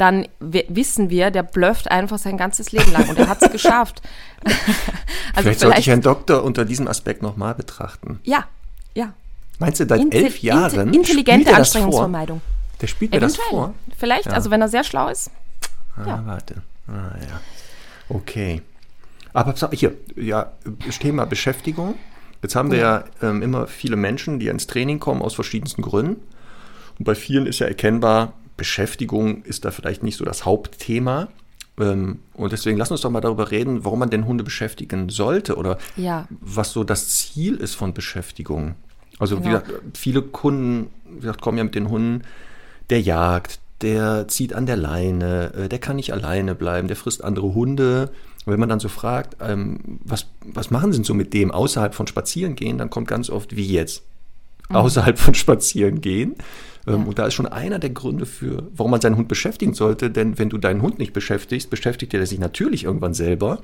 dann wissen wir, der blufft einfach sein ganzes Leben lang und er hat es (laughs) geschafft. also vielleicht, vielleicht sollte ich einen Doktor unter diesem Aspekt nochmal betrachten. Ja, ja. Meinst du, seit elf Jahren? Intelligente Anstrengungsvermeidung. Der spielt mir das vor? Vielleicht, ja. also wenn er sehr schlau ist. Ah, ja. warte. Ah, ja. Okay. Aber hier, ja, das Thema Beschäftigung. Jetzt haben wir ja, ja ähm, immer viele Menschen, die ins Training kommen aus verschiedensten Gründen. Und bei vielen ist ja erkennbar, Beschäftigung ist da vielleicht nicht so das Hauptthema. Ähm, und deswegen lass uns doch mal darüber reden, warum man denn Hunde beschäftigen sollte oder ja. was so das Ziel ist von Beschäftigung. Also genau. wie gesagt, viele Kunden wie gesagt, kommen ja mit den Hunden, der jagt, der zieht an der Leine, äh, der kann nicht alleine bleiben, der frisst andere Hunde. Und wenn man dann so fragt, ähm, was, was machen Sie denn so mit dem außerhalb von Spazieren gehen, dann kommt ganz oft, wie jetzt? Mhm. Außerhalb von Spazieren gehen. Ähm, ja. Und da ist schon einer der Gründe für, warum man seinen Hund beschäftigen sollte. Denn wenn du deinen Hund nicht beschäftigst, beschäftigt er sich natürlich irgendwann selber.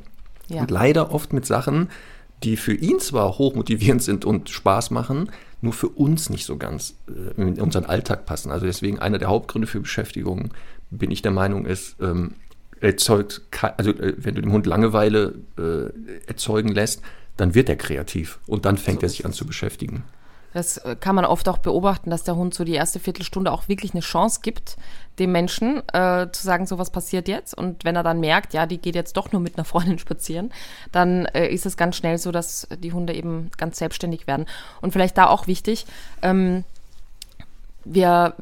Ja. Und leider oft mit Sachen, die für ihn zwar hochmotivierend sind und Spaß machen, nur für uns nicht so ganz äh, in unseren Alltag passen. Also deswegen einer der Hauptgründe für Beschäftigung, bin ich der Meinung, ist, ähm, erzeugt, also äh, wenn du dem Hund Langeweile äh, erzeugen lässt, dann wird er kreativ und dann fängt so er sich an zu beschäftigen. Das äh, kann man oft auch beobachten, dass der Hund so die erste Viertelstunde auch wirklich eine Chance gibt, dem Menschen äh, zu sagen, so was passiert jetzt. Und wenn er dann merkt, ja, die geht jetzt doch nur mit einer Freundin (laughs) spazieren, dann äh, ist es ganz schnell so, dass die Hunde eben ganz selbstständig werden. Und vielleicht da auch wichtig, ähm, wir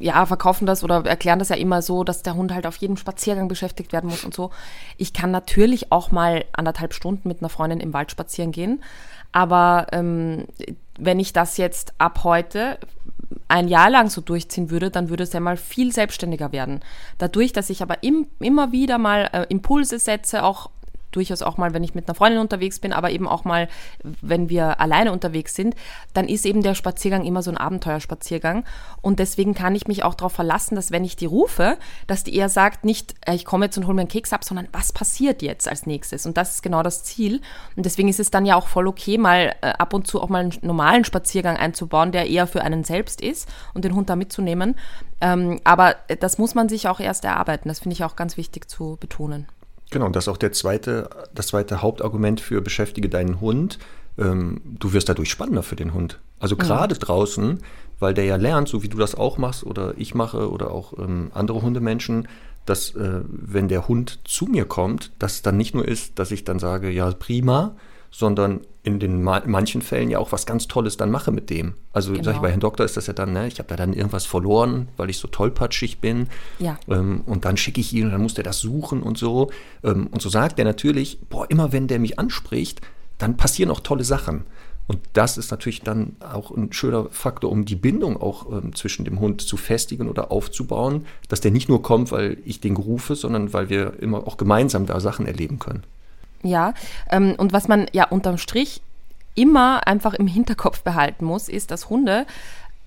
ja, verkaufen das oder erklären das ja immer so, dass der Hund halt auf jedem Spaziergang beschäftigt werden muss und so. Ich kann natürlich auch mal anderthalb Stunden mit einer Freundin im Wald spazieren gehen, aber ähm, wenn ich das jetzt ab heute ein Jahr lang so durchziehen würde, dann würde es ja mal viel selbstständiger werden. Dadurch, dass ich aber im, immer wieder mal äh, Impulse setze, auch durchaus auch mal, wenn ich mit einer Freundin unterwegs bin, aber eben auch mal, wenn wir alleine unterwegs sind, dann ist eben der Spaziergang immer so ein Abenteuerspaziergang. Und deswegen kann ich mich auch darauf verlassen, dass wenn ich die rufe, dass die eher sagt, nicht, äh, ich komme jetzt und hole mir einen Keks ab, sondern was passiert jetzt als nächstes? Und das ist genau das Ziel. Und deswegen ist es dann ja auch voll okay, mal äh, ab und zu auch mal einen normalen Spaziergang einzubauen, der eher für einen selbst ist und den Hund da mitzunehmen. Ähm, aber das muss man sich auch erst erarbeiten. Das finde ich auch ganz wichtig zu betonen. Genau, das ist auch der zweite, das zweite Hauptargument für beschäftige deinen Hund. Ähm, du wirst dadurch spannender für den Hund. Also gerade ja. draußen weil der ja lernt, so wie du das auch machst oder ich mache oder auch ähm, andere Hundemenschen, dass äh, wenn der Hund zu mir kommt, dass dann nicht nur ist, dass ich dann sage, ja prima, sondern in den ma manchen Fällen ja auch was ganz Tolles dann mache mit dem. Also genau. sag ich, bei Herrn Doktor ist das ja dann, ne, ich habe da dann irgendwas verloren, weil ich so tollpatschig bin. Ja. Ähm, und dann schicke ich ihn und dann muss der das suchen und so. Ähm, und so sagt er natürlich, boah, immer wenn der mich anspricht, dann passieren auch tolle Sachen. Und das ist natürlich dann auch ein schöner Faktor, um die Bindung auch ähm, zwischen dem Hund zu festigen oder aufzubauen, dass der nicht nur kommt, weil ich den rufe, sondern weil wir immer auch gemeinsam da Sachen erleben können. Ja, ähm, und was man ja unterm Strich immer einfach im Hinterkopf behalten muss, ist, dass Hunde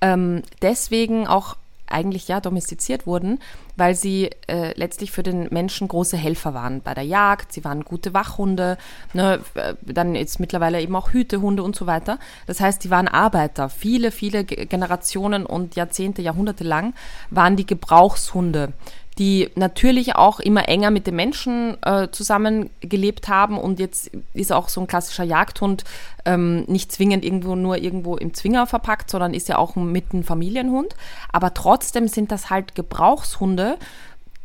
ähm, deswegen auch eigentlich ja domestiziert wurden, weil sie äh, letztlich für den Menschen große Helfer waren bei der Jagd. Sie waren gute Wachhunde, ne, äh, dann jetzt mittlerweile eben auch Hütehunde und so weiter. Das heißt, die waren Arbeiter. Viele, viele Generationen und Jahrzehnte, Jahrhunderte lang waren die Gebrauchshunde die natürlich auch immer enger mit den Menschen äh, zusammengelebt haben und jetzt ist auch so ein klassischer Jagdhund ähm, nicht zwingend irgendwo nur irgendwo im Zwinger verpackt, sondern ist ja auch mit einem Familienhund. Aber trotzdem sind das halt Gebrauchshunde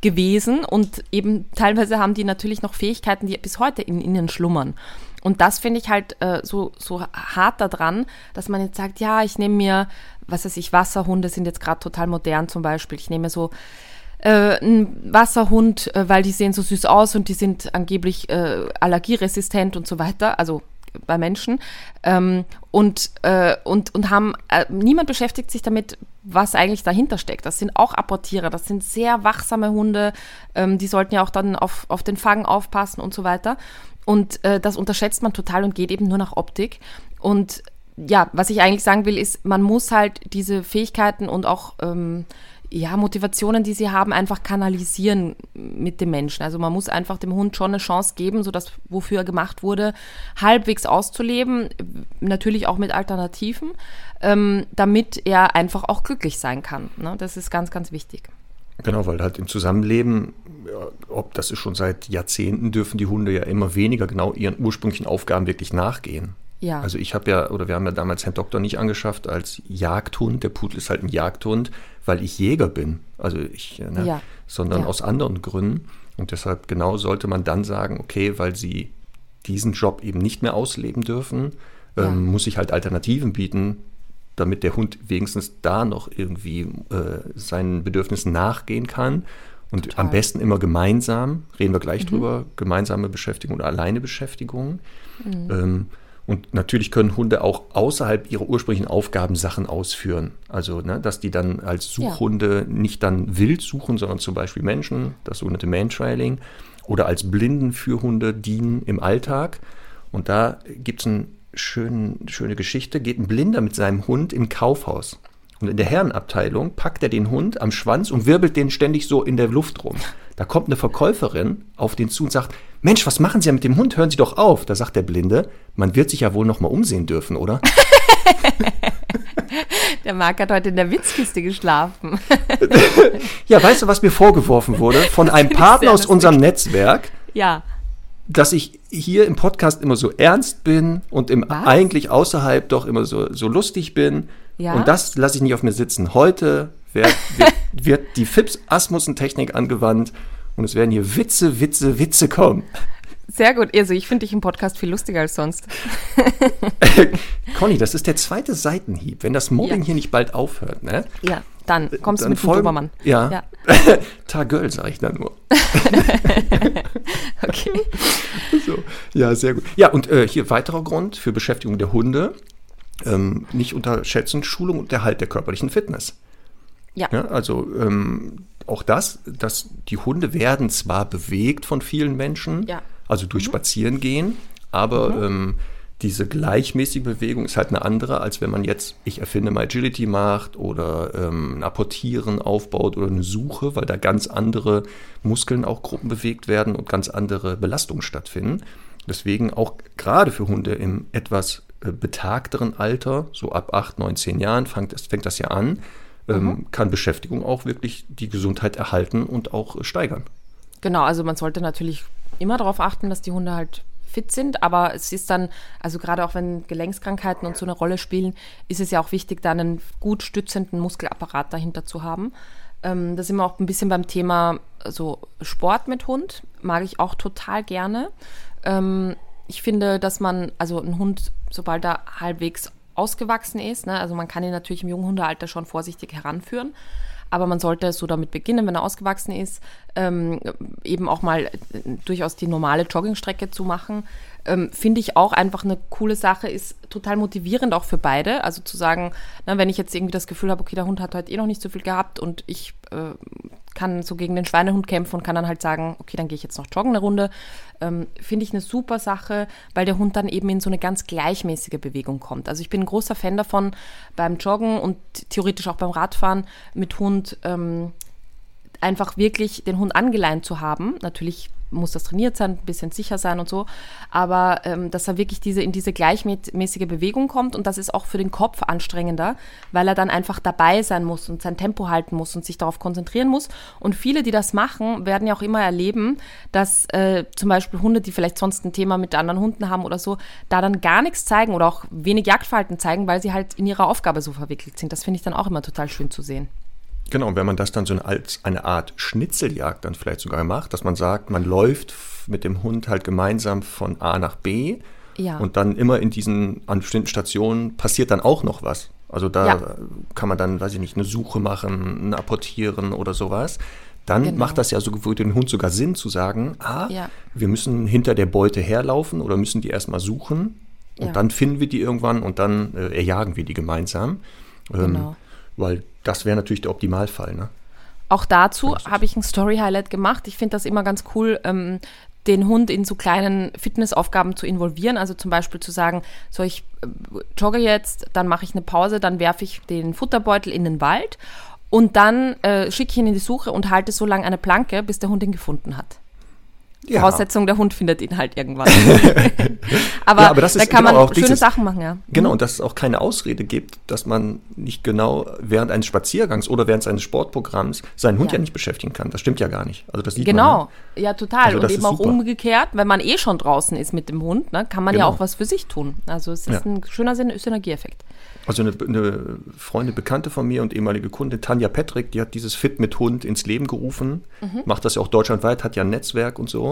gewesen und eben teilweise haben die natürlich noch Fähigkeiten, die bis heute in ihnen schlummern. Und das finde ich halt äh, so, so hart daran, dass man jetzt sagt, ja, ich nehme mir, was weiß ich, Wasserhunde sind jetzt gerade total modern zum Beispiel. Ich nehme so äh, ein Wasserhund, äh, weil die sehen so süß aus und die sind angeblich äh, allergieresistent und so weiter, also bei Menschen. Ähm, und, äh, und, und haben, äh, niemand beschäftigt sich damit, was eigentlich dahinter steckt. Das sind auch Apportierer, das sind sehr wachsame Hunde, ähm, die sollten ja auch dann auf, auf den Fang aufpassen und so weiter. Und äh, das unterschätzt man total und geht eben nur nach Optik. Und ja, was ich eigentlich sagen will, ist, man muss halt diese Fähigkeiten und auch ähm, ja, Motivationen, die sie haben, einfach kanalisieren mit dem Menschen. Also man muss einfach dem Hund schon eine Chance geben, so das, wofür er gemacht wurde, halbwegs auszuleben, natürlich auch mit Alternativen, ähm, damit er einfach auch glücklich sein kann. Ne? Das ist ganz, ganz wichtig. Genau, weil halt im Zusammenleben, ob das ist schon seit Jahrzehnten, dürfen die Hunde ja immer weniger genau ihren ursprünglichen Aufgaben wirklich nachgehen. Ja. Also ich habe ja, oder wir haben ja damals Herrn Doktor nicht angeschafft als Jagdhund. Der Pudel ist halt ein Jagdhund, weil ich Jäger bin. Also ich, ne, ja. sondern ja. aus anderen Gründen. Und deshalb genau sollte man dann sagen, okay, weil sie diesen Job eben nicht mehr ausleben dürfen, ähm, muss ich halt Alternativen bieten, damit der Hund wenigstens da noch irgendwie äh, seinen Bedürfnissen nachgehen kann. Und Total. am besten immer gemeinsam, reden wir gleich mhm. drüber, gemeinsame Beschäftigung oder alleine Beschäftigung. Mhm. Ähm, und natürlich können Hunde auch außerhalb ihrer ursprünglichen Aufgaben Sachen ausführen. Also, ne, dass die dann als Suchhunde ja. nicht dann wild suchen, sondern zum Beispiel Menschen, das sogenannte Mantrailing, oder als Blindenführhunde dienen im Alltag. Und da gibt es eine schöne Geschichte, geht ein Blinder mit seinem Hund im Kaufhaus. Und in der Herrenabteilung packt er den Hund am Schwanz und wirbelt den ständig so in der Luft rum. Da kommt eine Verkäuferin auf den zu und sagt, Mensch, was machen Sie ja mit dem Hund? Hören Sie doch auf. Da sagt der Blinde, man wird sich ja wohl noch mal umsehen dürfen, oder? (laughs) der Marc hat heute in der Witzkiste geschlafen. (laughs) ja, weißt du, was mir vorgeworfen wurde von einem Partner aus unserem Netzwerk? Ja. Dass ich hier im Podcast immer so ernst bin und im eigentlich außerhalb doch immer so, so lustig bin. Ja? Und das lasse ich nicht auf mir sitzen. Heute wird, wird, (laughs) wird die Fips Asmussen-Technik angewandt und es werden hier Witze, Witze, Witze kommen. Sehr gut. Also ich finde dich im Podcast viel lustiger als sonst. (laughs) Conny, das ist der zweite Seitenhieb. Wenn das Mobbing ja. hier nicht bald aufhört, ne? Ja, dann kommst dann du mit dem Dobermann. Ja. ja. (laughs) Tagöl, sage ich dann nur. okay. So. Ja, sehr gut. Ja, und äh, hier weiterer Grund für Beschäftigung der Hunde. Ähm, nicht unterschätzen, Schulung und Erhalt der körperlichen Fitness. Ja. ja also ähm, auch das, dass die Hunde werden zwar bewegt von vielen Menschen, ja. also durch mhm. Spazierengehen, aber mhm. ähm, diese gleichmäßige Bewegung ist halt eine andere, als wenn man jetzt, ich erfinde mal Agility macht oder ähm, ein Apportieren aufbaut oder eine Suche, weil da ganz andere Muskeln auch Gruppen bewegt werden und ganz andere Belastungen stattfinden. Deswegen auch gerade für Hunde im etwas betagteren Alter, so ab 8, 9, 10 Jahren, fängt das, fängt das ja an, ähm, mhm. kann Beschäftigung auch wirklich die Gesundheit erhalten und auch steigern. Genau, also man sollte natürlich immer darauf achten, dass die Hunde halt fit sind. Aber es ist dann, also gerade auch wenn Gelenkskrankheiten und so eine Rolle spielen, ist es ja auch wichtig, da einen gut stützenden Muskelapparat dahinter zu haben. Ähm, da sind wir auch ein bisschen beim Thema so Sport mit Hund. Mag ich auch total gerne. Ähm, ich finde, dass man, also ein Hund, sobald er halbwegs ausgewachsen ist, ne, also man kann ihn natürlich im jungen Hundealter schon vorsichtig heranführen, aber man sollte so damit beginnen, wenn er ausgewachsen ist, ähm, eben auch mal äh, durchaus die normale Joggingstrecke zu machen. Ähm, Finde ich auch einfach eine coole Sache, ist total motivierend auch für beide. Also zu sagen, na, wenn ich jetzt irgendwie das Gefühl habe, okay, der Hund hat heute eh noch nicht so viel gehabt und ich äh, kann so gegen den Schweinehund kämpfen und kann dann halt sagen, okay, dann gehe ich jetzt noch joggen eine Runde. Ähm, Finde ich eine super Sache, weil der Hund dann eben in so eine ganz gleichmäßige Bewegung kommt. Also ich bin ein großer Fan davon, beim Joggen und theoretisch auch beim Radfahren mit Hund ähm, einfach wirklich den Hund angeleint zu haben. Natürlich muss das trainiert sein, ein bisschen sicher sein und so, aber ähm, dass er wirklich diese, in diese gleichmäßige Bewegung kommt und das ist auch für den Kopf anstrengender, weil er dann einfach dabei sein muss und sein Tempo halten muss und sich darauf konzentrieren muss. Und viele, die das machen, werden ja auch immer erleben, dass äh, zum Beispiel Hunde, die vielleicht sonst ein Thema mit anderen Hunden haben oder so, da dann gar nichts zeigen oder auch wenig Jagdverhalten zeigen, weil sie halt in ihrer Aufgabe so verwickelt sind. Das finde ich dann auch immer total schön zu sehen. Genau, und wenn man das dann so als eine Art Schnitzeljagd dann vielleicht sogar macht, dass man sagt, man läuft mit dem Hund halt gemeinsam von A nach B Ja. und dann immer in diesen an bestimmten Stationen passiert dann auch noch was. Also da Ja. kann man dann, weiß ich nicht, eine Suche machen, ein Apportieren oder sowas. Dann Genau. macht das ja so für den Hund sogar Sinn zu sagen, ah, Ja. wir müssen hinter der Beute herlaufen oder müssen die erstmal suchen und dann finden wir die irgendwann und dann äh, erjagen wir die gemeinsam. Ähm, Genau. Weil das wäre natürlich der Optimalfall, ne? Auch dazu habe ich ein Story-Highlight gemacht. Ich finde das immer ganz cool, ähm, den Hund in so kleinen Fitnessaufgaben zu involvieren. Also zum Beispiel zu sagen, so ich äh, jogge jetzt, dann mache ich eine Pause, dann werfe ich den Futterbeutel in den Wald und dann äh, schicke ich ihn in die Suche und halte so lange eine Planke, bis der Hund ihn gefunden hat. Ja. Voraussetzung, der Hund findet ihn halt irgendwann. (laughs) aber, Ja, aber da kann man genau auch schöne dieses- Sachen machen, ja. Genau, und dass es auch keine Ausrede gibt, dass man nicht genau während eines Spaziergangs oder während eines Sportprogramms seinen Hund ja, Ja. nicht beschäftigen kann. Das stimmt ja gar nicht. Also das sieht man. Genau, ja, total. Also und eben auch super. umgekehrt, wenn man eh schon draußen ist mit dem Hund, ne, kann man ja Genau. auch was für sich tun. Also es ist Ja. ein schöner Syn Synergieeffekt. Also eine, eine Freundin, Bekannte von mir und ehemalige Kundin, Tanja Petrick, die hat dieses Fit mit Hund ins Leben gerufen, Mhm. macht das ja auch deutschlandweit, hat ja ein Netzwerk und so.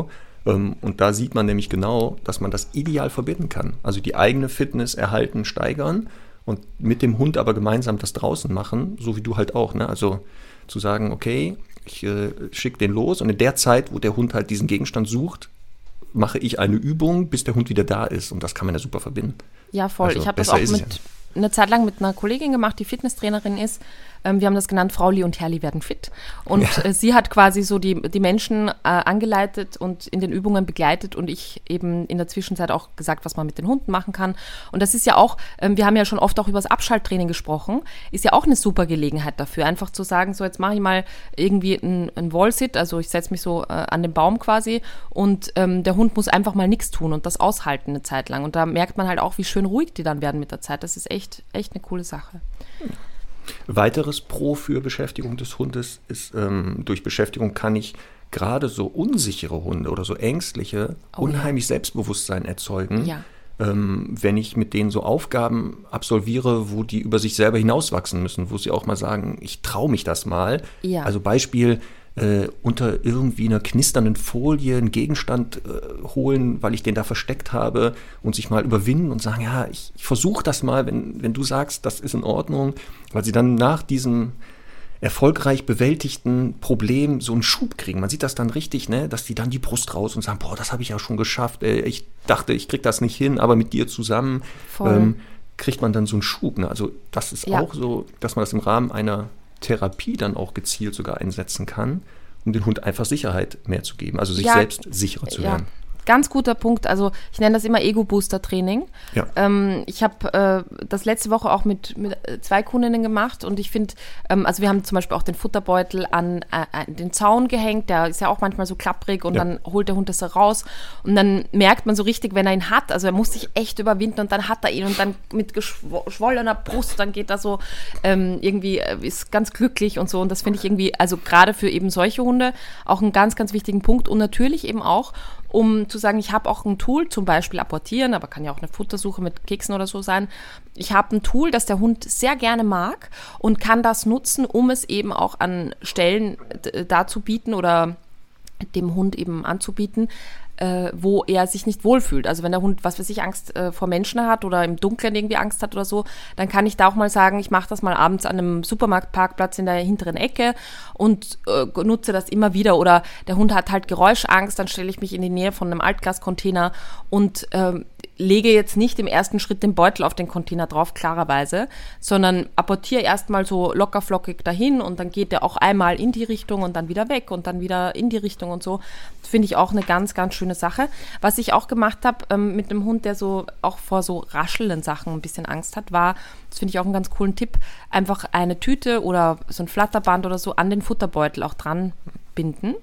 Ähm, Und da sieht man nämlich genau, dass man das ideal verbinden kann. Also die eigene Fitness erhalten, steigern und mit dem Hund aber gemeinsam das draußen machen, so wie du halt auch. Ne? Also zu sagen, okay, ich äh, schicke den los und in der Zeit, wo der Hund halt diesen Gegenstand sucht, mache ich eine Übung, bis der Hund wieder da ist. Und das kann man ja super verbinden. Ja, voll. Also ich habe das auch mit eine Zeit lang mit einer Kollegin gemacht, die Fitnesstrainerin ist. Ähm, wir haben das genannt, Frauli und Herrli werden fit. Und äh, sie hat quasi so die, die Menschen äh, angeleitet und in den Übungen begleitet und ich eben in der Zwischenzeit auch gesagt, was man mit den Hunden machen kann. Und das ist ja auch, ähm, wir haben ja schon oft auch über das Abschalttraining gesprochen, ist ja auch eine super Gelegenheit dafür, einfach zu sagen, so jetzt mache ich mal irgendwie einen, einen Wall-Sit, also ich setze mich so äh, an den Baum quasi und ähm, der Hund muss einfach mal nichts tun und das aushalten eine Zeit lang. Und da merkt man halt auch, wie schön ruhig die dann werden mit der Zeit. Das ist echt, echt eine coole Sache. Weiteres Pro für Beschäftigung des Hundes ist, ähm, durch Beschäftigung kann ich gerade so unsichere Hunde oder so ängstliche Oh ja. unheimlich Selbstbewusstsein erzeugen, Ja. ähm, wenn ich mit denen so Aufgaben absolviere, wo die über sich selber hinauswachsen müssen, wo sie auch mal sagen, ich traue mich das mal. Ja. Also Beispiel, äh, unter irgendwie einer knisternden Folie einen Gegenstand äh, holen, weil ich den da versteckt habe und sich mal überwinden und sagen, ja, ich, ich versuche das mal, wenn, wenn du sagst, das ist in Ordnung, weil sie dann nach diesem erfolgreich bewältigten Problem so einen Schub kriegen. Man sieht das dann richtig, ne, dass die dann die Brust raus und sagen, boah, das habe ich ja schon geschafft. Äh, ich dachte, ich krieg das nicht hin, aber mit dir zusammen ähm, kriegt man dann so einen Schub. Ne? Also das ist Ja. auch so, dass man das im Rahmen einer Therapie dann auch gezielt sogar einsetzen kann, um den Hund einfach Sicherheit mehr zu geben, also sich Ja. selbst sicherer zu Ja, werden. Ganz guter Punkt. Also ich nenne das immer Ego-Booster-Training. Ja. Ähm, ich habe äh, das letzte Woche auch mit, mit äh, zwei Kundinnen gemacht und ich finde, ähm, also wir haben zum Beispiel auch den Futterbeutel an, äh, den Zaun gehängt, der ist ja auch manchmal so klapprig und Ja. dann holt der Hund das da raus und dann merkt man so richtig, wenn er ihn hat, also er muss sich echt überwinden und dann hat er ihn und dann mit geschwo- geschwollener Brust, dann geht er so ähm, irgendwie, äh, ist ganz glücklich und so und das finde ich irgendwie, also gerade für eben solche Hunde auch einen ganz, ganz wichtigen Punkt und natürlich eben auch, um zu sagen, ich habe auch ein Tool, zum Beispiel apportieren, aber kann ja auch eine Futtersuche mit Keksen oder so sein. Ich habe ein Tool, das der Hund sehr gerne mag und kann das nutzen, um es eben auch an Stellen dazu bieten oder dem Hund eben anzubieten, äh, wo er sich nicht wohlfühlt. Also wenn der Hund, was weiß ich, Angst äh, vor Menschen hat oder im Dunkeln irgendwie Angst hat oder so, dann kann ich da auch mal sagen, ich mache das mal abends an einem Supermarktparkplatz in der hinteren Ecke und äh, nutze das immer wieder. Oder der Hund hat halt Geräuschangst, dann stelle ich mich in die Nähe von einem Altglascontainer und ähm, lege jetzt nicht im ersten Schritt den Beutel auf den Container drauf, klarerweise, sondern apportiere erstmal so lockerflockig dahin und dann geht der auch einmal in die Richtung und dann wieder weg und dann wieder in die Richtung und so. Finde ich auch eine ganz, ganz schöne Sache. Was ich auch gemacht habe ähm, mit einem Hund, der so auch vor so raschelnden Sachen ein bisschen Angst hat, war, das finde ich auch einen ganz coolen Tipp, einfach eine Tüte oder so ein Flatterband oder so an den Futterbeutel auch dran binden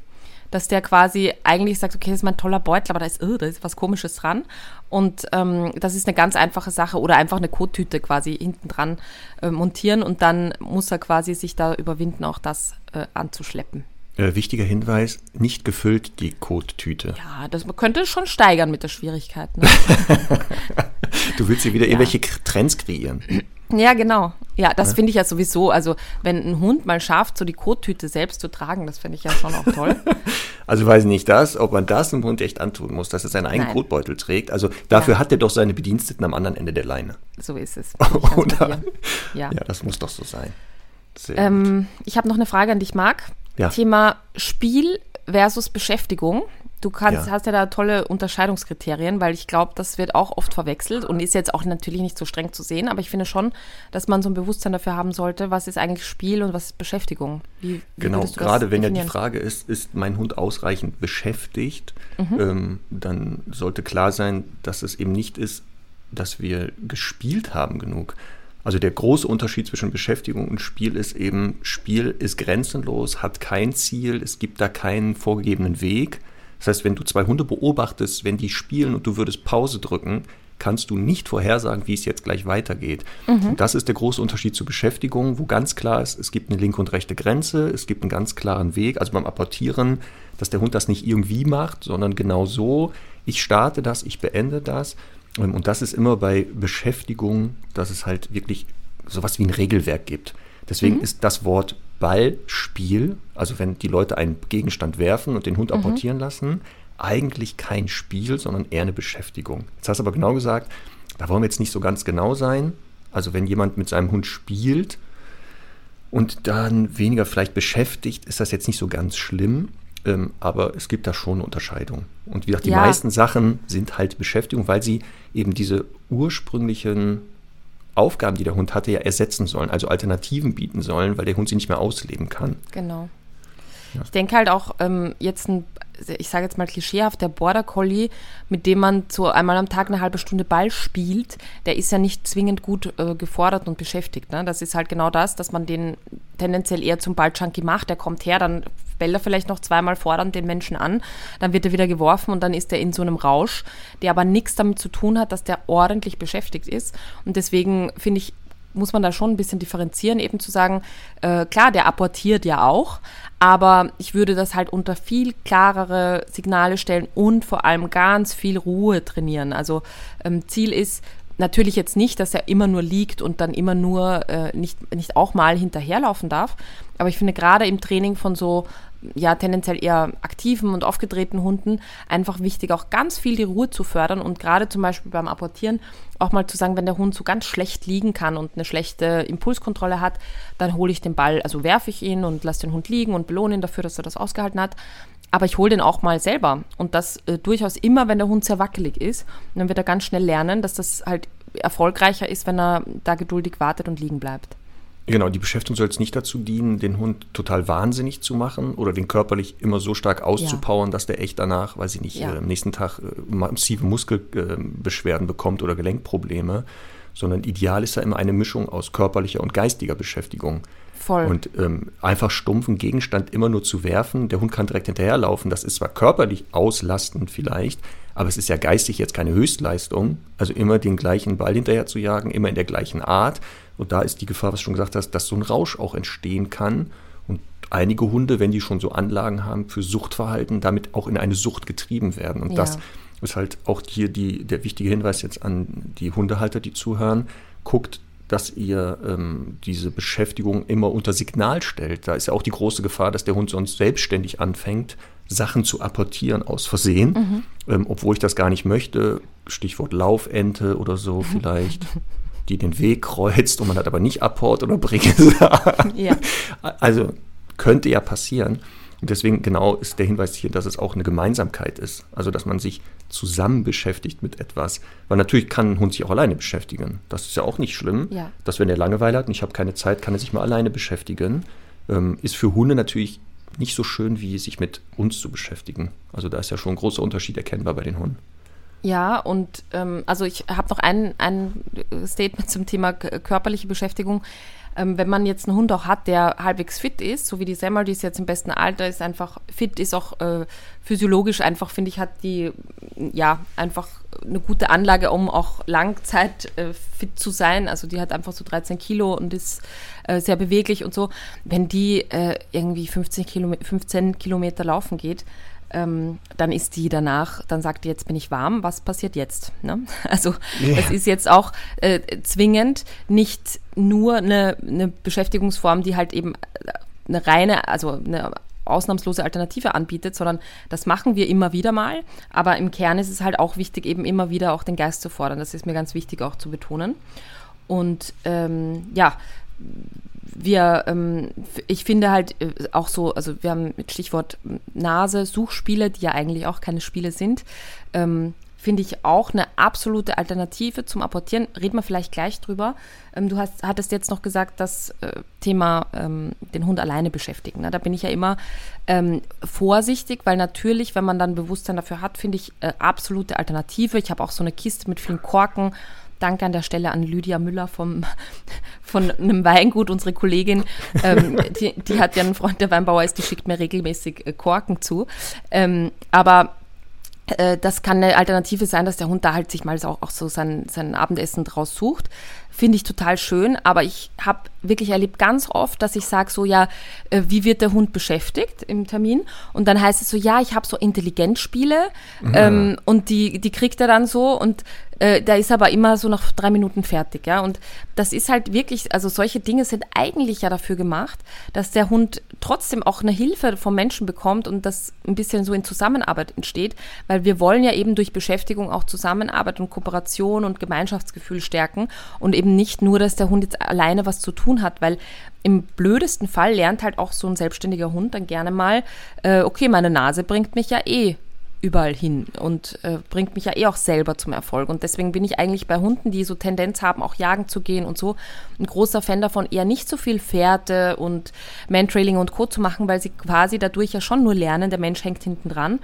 dass der quasi eigentlich sagt, okay, das ist mein toller Beutel, aber da ist, oh, da ist was Komisches dran. Und ähm, das ist eine ganz einfache Sache oder einfach eine Kottüte quasi hinten dran äh, montieren und dann muss er quasi sich da überwinden, auch das äh, anzuschleppen. Äh, wichtiger Hinweis, nicht gefüllt die Kottüte. Ja, das man könnte schon steigern mit der Schwierigkeit. Ne? (laughs) du willst hier wieder ja. irgendwelche Trends kreieren. Ja, genau. Ja, das ja. finde ich ja sowieso. Also, wenn ein Hund mal schafft, so die Kottüte selbst zu tragen, das finde ich ja schon auch toll. (laughs) also, weiß ich nicht das, ob man das einem Hund echt antun muss, dass er seinen eigenen Nein. Kotbeutel trägt. Also, dafür ja. hat er doch seine Bediensteten am anderen Ende der Leine. So ist es. (laughs) Oder? Ja. ja, das muss doch so sein. Ähm, ich habe noch eine Frage an dich, Marc. Ja. Thema Spiel versus Beschäftigung. Du kannst, ja. hast ja da tolle Unterscheidungskriterien, weil ich glaube, das wird auch oft verwechselt und ist jetzt auch natürlich nicht so streng zu sehen, aber ich finde schon, dass man so ein Bewusstsein dafür haben sollte, was ist eigentlich Spiel und was ist Beschäftigung. Wie, wie genau, gerade wenn ja die Frage ist, ist mein Hund ausreichend beschäftigt, mhm. ähm, dann sollte klar sein, dass es eben nicht ist, dass wir gespielt haben genug. Also der große Unterschied zwischen Beschäftigung und Spiel ist eben, Spiel ist grenzenlos, hat kein Ziel, es gibt da keinen vorgegebenen Weg das heißt, wenn du zwei Hunde beobachtest, wenn die spielen und du würdest Pause drücken, kannst du nicht vorhersagen, wie es jetzt gleich weitergeht. Mhm. das ist der große Unterschied zur Beschäftigung, wo ganz klar ist, es gibt eine linke und rechte Grenze, es gibt einen ganz klaren Weg, also beim Apportieren, dass der Hund das nicht irgendwie macht, sondern genau so, ich starte das, ich beende das. Ähm, und das ist immer bei Beschäftigung, dass es halt wirklich sowas wie ein Regelwerk gibt. Deswegen mhm. ist das Wort Ballspiel, also wenn die Leute einen Gegenstand werfen und den Hund mhm. apportieren lassen, eigentlich kein Spiel, sondern eher eine Beschäftigung. Jetzt hast du aber genau gesagt, da wollen wir jetzt nicht so ganz genau sein. Also wenn jemand mit seinem Hund spielt und dann weniger vielleicht beschäftigt, ist das jetzt nicht so ganz schlimm. Ähm, aber es gibt da schon eine Unterscheidung. Und wie gesagt, die ja. meisten Sachen sind halt Beschäftigung, weil sie eben diese ursprünglichen Aufgaben, die der Hund hatte, ja ersetzen sollen, also Alternativen bieten sollen, weil der Hund sie nicht mehr ausleben kann. Genau. Ja. Ich denke halt auch ähm, jetzt ein, ich sage jetzt mal klischeehaft, der Border Collie, mit dem man so einmal am Tag eine halbe Stunde Ball spielt, der ist ja nicht zwingend gut äh, gefordert und beschäftigt. Ne? Das ist halt genau das, dass man den tendenziell eher zum Ball-Junkie macht. Der kommt her, dann bellt er vielleicht noch zweimal fordernd den Menschen an, dann wird er wieder geworfen und dann ist er in so einem Rausch, der aber nichts damit zu tun hat, dass der ordentlich beschäftigt ist. Und deswegen finde ich, muss man da schon ein bisschen differenzieren, eben zu sagen, äh, klar, der apportiert ja auch, aber ich würde das halt unter viel klarere Signale stellen und vor allem ganz viel Ruhe trainieren. Also ähm, Ziel ist, Natürlich jetzt nicht, dass er immer nur liegt und dann immer nur äh, nicht, nicht auch mal hinterherlaufen darf. Aber ich finde gerade im Training von so ja tendenziell eher aktiven und aufgedrehten Hunden einfach wichtig, auch ganz viel die Ruhe zu fördern und gerade zum Beispiel beim Apportieren auch mal zu sagen, wenn der Hund so ganz schlecht liegen kann und eine schlechte Impulskontrolle hat, dann hole ich den Ball, also werfe ich ihn und lasse den Hund liegen und belohne ihn dafür, dass er das ausgehalten hat. Aber ich hole den auch mal selber und das äh, durchaus immer, wenn der Hund sehr wackelig ist. Und dann wird er ganz schnell lernen, dass das halt erfolgreicher ist, wenn er da geduldig wartet und liegen bleibt. Genau, die Beschäftigung soll jetzt nicht dazu dienen, den Hund total wahnsinnig zu machen oder den körperlich immer so stark auszupowern, ja. dass der echt danach, weiß ich nicht, ja. äh, am nächsten Tag äh, massive Muskelbeschwerden bekommt oder Gelenkprobleme, sondern ideal ist ja immer eine Mischung aus körperlicher und geistiger Beschäftigung. Voll. Und ähm, einfach stumpfen Gegenstand immer nur zu werfen, der Hund kann direkt hinterherlaufen, das ist zwar körperlich auslastend vielleicht, aber es ist ja geistig jetzt keine Höchstleistung. Also immer den gleichen Ball hinterher zu jagen, immer in der gleichen Art. Und da ist die Gefahr, was du schon gesagt hast, dass so ein Rausch auch entstehen kann. Und einige Hunde, wenn die schon so Anlagen haben für Suchtverhalten, damit auch in eine Sucht getrieben werden. Und Ja. das ist halt auch hier die, der wichtige Hinweis jetzt an die Hundehalter, die zuhören. Guckt, dass ihr ähm, diese Beschäftigung immer unter Signal stellt. Da ist ja auch die große Gefahr, dass der Hund sonst selbstständig anfängt, Sachen zu apportieren aus Versehen, ähm, obwohl ich das gar nicht möchte. Stichwort Laufente oder so (laughs) vielleicht, die den Weg kreuzt und man hat aber nicht Apport oder Brigge (laughs) Ja. also könnte ja passieren. Und deswegen genau ist der Hinweis hier, dass es auch eine Gemeinsamkeit ist. Also dass man sich zusammen beschäftigt mit etwas. Weil natürlich kann ein Hund sich auch alleine beschäftigen. Das ist ja auch nicht schlimm. Ja. Dass wenn er Langeweile hat und ich habe keine Zeit, kann er sich mal alleine beschäftigen. Ähm, ist für Hunde natürlich nicht so schön, wie sich mit uns zu beschäftigen. Also da ist ja schon ein großer Unterschied erkennbar bei den Hunden. Ja, und ähm, also ich habe noch ein, ein Statement zum Thema körperliche Beschäftigung. Ähm, wenn man jetzt einen Hund auch hat, der halbwegs fit ist, so wie die Semmel, die ist jetzt im besten Alter, ist einfach fit, ist auch äh, physiologisch einfach, finde ich, hat die ja einfach eine gute Anlage, um auch Langzeit äh, fit zu sein. Also die hat einfach so 13 Kilo und ist äh, sehr beweglich und so. Wenn die äh, irgendwie 15, Kilome 15 Kilometer laufen geht, ähm, dann ist die danach, dann sagt die, jetzt bin ich warm, was passiert jetzt? Ne? (laughs) Also Ja. es ist jetzt auch äh, zwingend nicht nur eine, eine Beschäftigungsform, die halt eben eine reine, also eine ausnahmslose Alternative anbietet, sondern das machen wir immer wieder mal. Aber im Kern ist es halt auch wichtig, eben immer wieder auch den Geist zu fordern. Das ist mir ganz wichtig auch zu betonen. Und ähm, ja, wir, ähm, ich finde halt äh, auch so, also wir haben mit Stichwort Nase, Suchspiele, die ja eigentlich auch keine Spiele sind, ähm, finde ich auch eine absolute Alternative zum Apportieren. Reden wir vielleicht gleich drüber. Ähm, du hast, hattest jetzt noch gesagt, das äh, Thema ähm, den Hund alleine beschäftigen. Ne? Da bin ich ja immer ähm, vorsichtig, weil natürlich, wenn man dann Bewusstsein dafür hat, finde ich äh, absolute Alternative. Ich habe auch so eine Kiste mit vielen Korken. Danke an der Stelle an Lydia Müller vom, von einem Weingut, unsere Kollegin. Ähm, die, die hat ja einen Freund, der Weinbauer ist, die schickt mir regelmäßig äh, Korken zu. Ähm, aber äh, das kann eine Alternative sein, dass der Hund da halt sich mal auch, auch so sein, sein Abendessen draus sucht. Finde ich total schön, aber ich habe wirklich erlebt ganz oft, dass ich sage so, ja, äh, wie wird der Hund beschäftigt im Termin? Und dann heißt es so, ja, ich habe so Intelligenzspiele ähm, und die, die kriegt er dann so und äh, da ist aber immer so nach drei Minuten fertig, ja. Und das ist halt wirklich, also solche Dinge sind eigentlich ja dafür gemacht, dass der Hund trotzdem auch eine Hilfe vom Menschen bekommt und das ein bisschen so in Zusammenarbeit entsteht, weil wir wollen ja eben durch Beschäftigung auch Zusammenarbeit und Kooperation und Gemeinschaftsgefühl stärken und eben nicht nur, dass der Hund jetzt alleine was zu tun hat, weil im blödesten Fall lernt halt auch so ein selbstständiger Hund dann gerne mal, äh, okay, meine Nase bringt mich ja eh überall hin und äh, bringt mich ja eh auch selber zum Erfolg. Und deswegen bin ich eigentlich bei Hunden, die so Tendenz haben, auch jagen zu gehen und so, ein großer Fan davon, eher nicht so viel Fährte und Mantrailing und Co. zu machen, weil sie quasi dadurch ja schon nur lernen, der Mensch hängt hinten dran.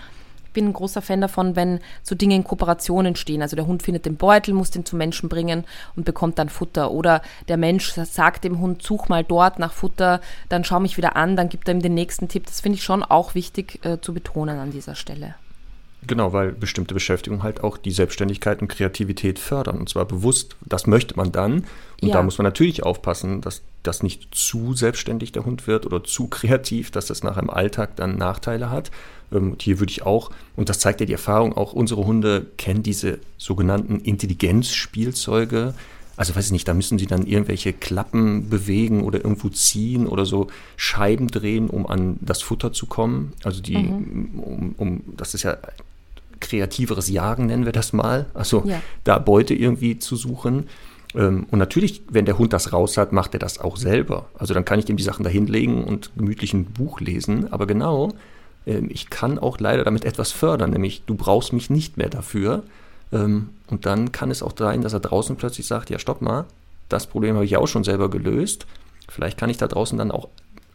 Ich bin ein großer Fan davon, wenn so Dinge in Kooperation entstehen. Also der Hund findet den Beutel, muss den zum Menschen bringen und bekommt dann Futter. Oder der Mensch sagt dem Hund, such mal dort nach Futter, dann schau mich wieder an, dann gibt er ihm den nächsten Tipp. Das finde ich schon auch wichtig äh, zu betonen an dieser Stelle. Genau, weil bestimmte Beschäftigung halt auch die Selbstständigkeit und Kreativität fördern. Und zwar bewusst, das möchte man dann. Und Ja. da muss man natürlich aufpassen, dass das nicht zu selbstständig der Hund wird oder zu kreativ, dass das nachher im Alltag dann Nachteile hat. Ähm, Und hier würde ich auch, und das zeigt ja die Erfahrung, auch unsere Hunde kennen diese sogenannten Intelligenzspielzeuge. Also weiß ich nicht, da müssen sie dann irgendwelche Klappen bewegen oder irgendwo ziehen oder so Scheiben drehen, um an das Futter zu kommen. Also die, um, um, das ist ja kreativeres Jagen, nennen wir das mal. Also Ja. da Beute irgendwie zu suchen. Ähm, Und natürlich, wenn der Hund das raus hat, macht er das auch selber. Also dann kann ich dem die Sachen da hinlegen und gemütlich ein Buch lesen. Aber genau, ähm, ich kann auch leider damit etwas fördern, nämlich du brauchst mich nicht mehr dafür. Ähm, Und dann kann es auch sein, dass er draußen plötzlich sagt, ja, stopp mal, das Problem habe ich ja auch schon selber gelöst. Vielleicht kann ich da draußen dann auch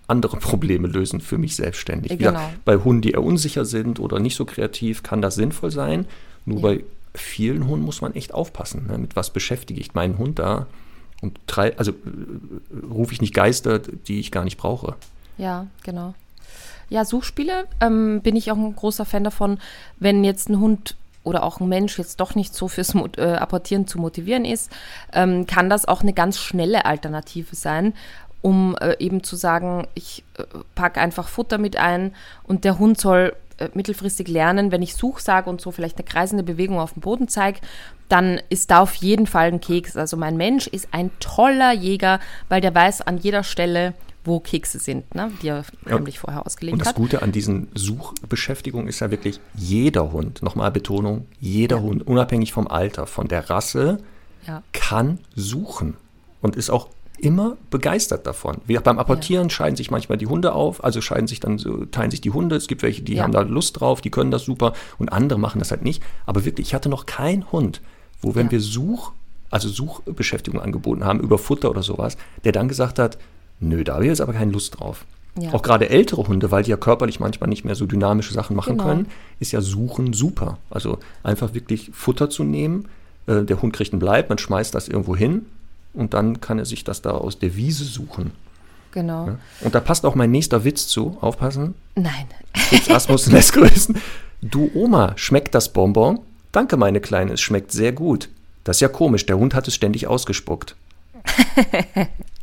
andere (laughs) Probleme lösen für mich selbstständig. Genau. bei Hunden, die eher unsicher sind oder nicht so kreativ, kann das sinnvoll sein. Nur Ja. bei vielen Hunden muss man echt aufpassen. Ne? Mit was beschäftige ich meinen Hund da? Und trei also äh, rufe ich nicht Geister, die ich gar nicht brauche. Ja, genau. Ja, Suchspiele ähm, bin ich auch ein großer Fan davon, wenn jetzt ein Hund oder auch ein Mensch jetzt doch nicht so fürs Mot- äh, Apportieren zu motivieren ist, ähm, kann das auch eine ganz schnelle Alternative sein. um äh, eben zu sagen, ich äh, packe einfach Futter mit ein und der Hund soll äh, mittelfristig lernen, wenn ich Such sage und so vielleicht eine kreisende Bewegung auf dem Boden zeige, dann ist da auf jeden Fall ein Keks. Also mein Mensch ist ein toller Jäger, weil der weiß an jeder Stelle, wo Kekse sind, ne, die er heimlich ja. vorher ausgelegt hat. Und das. Gute an diesen Suchbeschäftigungen ist ja wirklich jeder Hund, nochmal Betonung, jeder ja. Hund, unabhängig vom Alter, von der Rasse, ja. kann suchen und ist auch immer begeistert davon. Wie auch beim Apportieren scheiden sich manchmal die Hunde auf, also scheiden sich dann so, teilen sich die Hunde. Es gibt welche, die haben da Lust drauf, die können das super und andere machen das halt nicht. Aber wirklich, ich hatte noch keinen Hund, wo wenn wir Such, also Suchbeschäftigung angeboten haben über Futter oder sowas, der dann gesagt hat, nö, da habe ich jetzt aber keine Lust drauf. Ja. Auch gerade ältere Hunde, weil die ja körperlich manchmal nicht mehr so dynamische Sachen machen genau. können, ist ja Suchen super. Also einfach wirklich Futter zu nehmen, äh, der Hund kriegt ein Bleib, man schmeißt das irgendwo hin und dann kann er sich das da aus der Wiese suchen. Genau. Ja? Und da passt auch mein nächster Witz zu. Aufpassen. Nein. Fritz (laughs) Asmus lässt grüßen. Du Oma, schmeckt das Bonbon? Danke, meine Kleine, es schmeckt sehr gut. Das ist ja komisch, der Hund hat es ständig ausgespuckt. (laughs)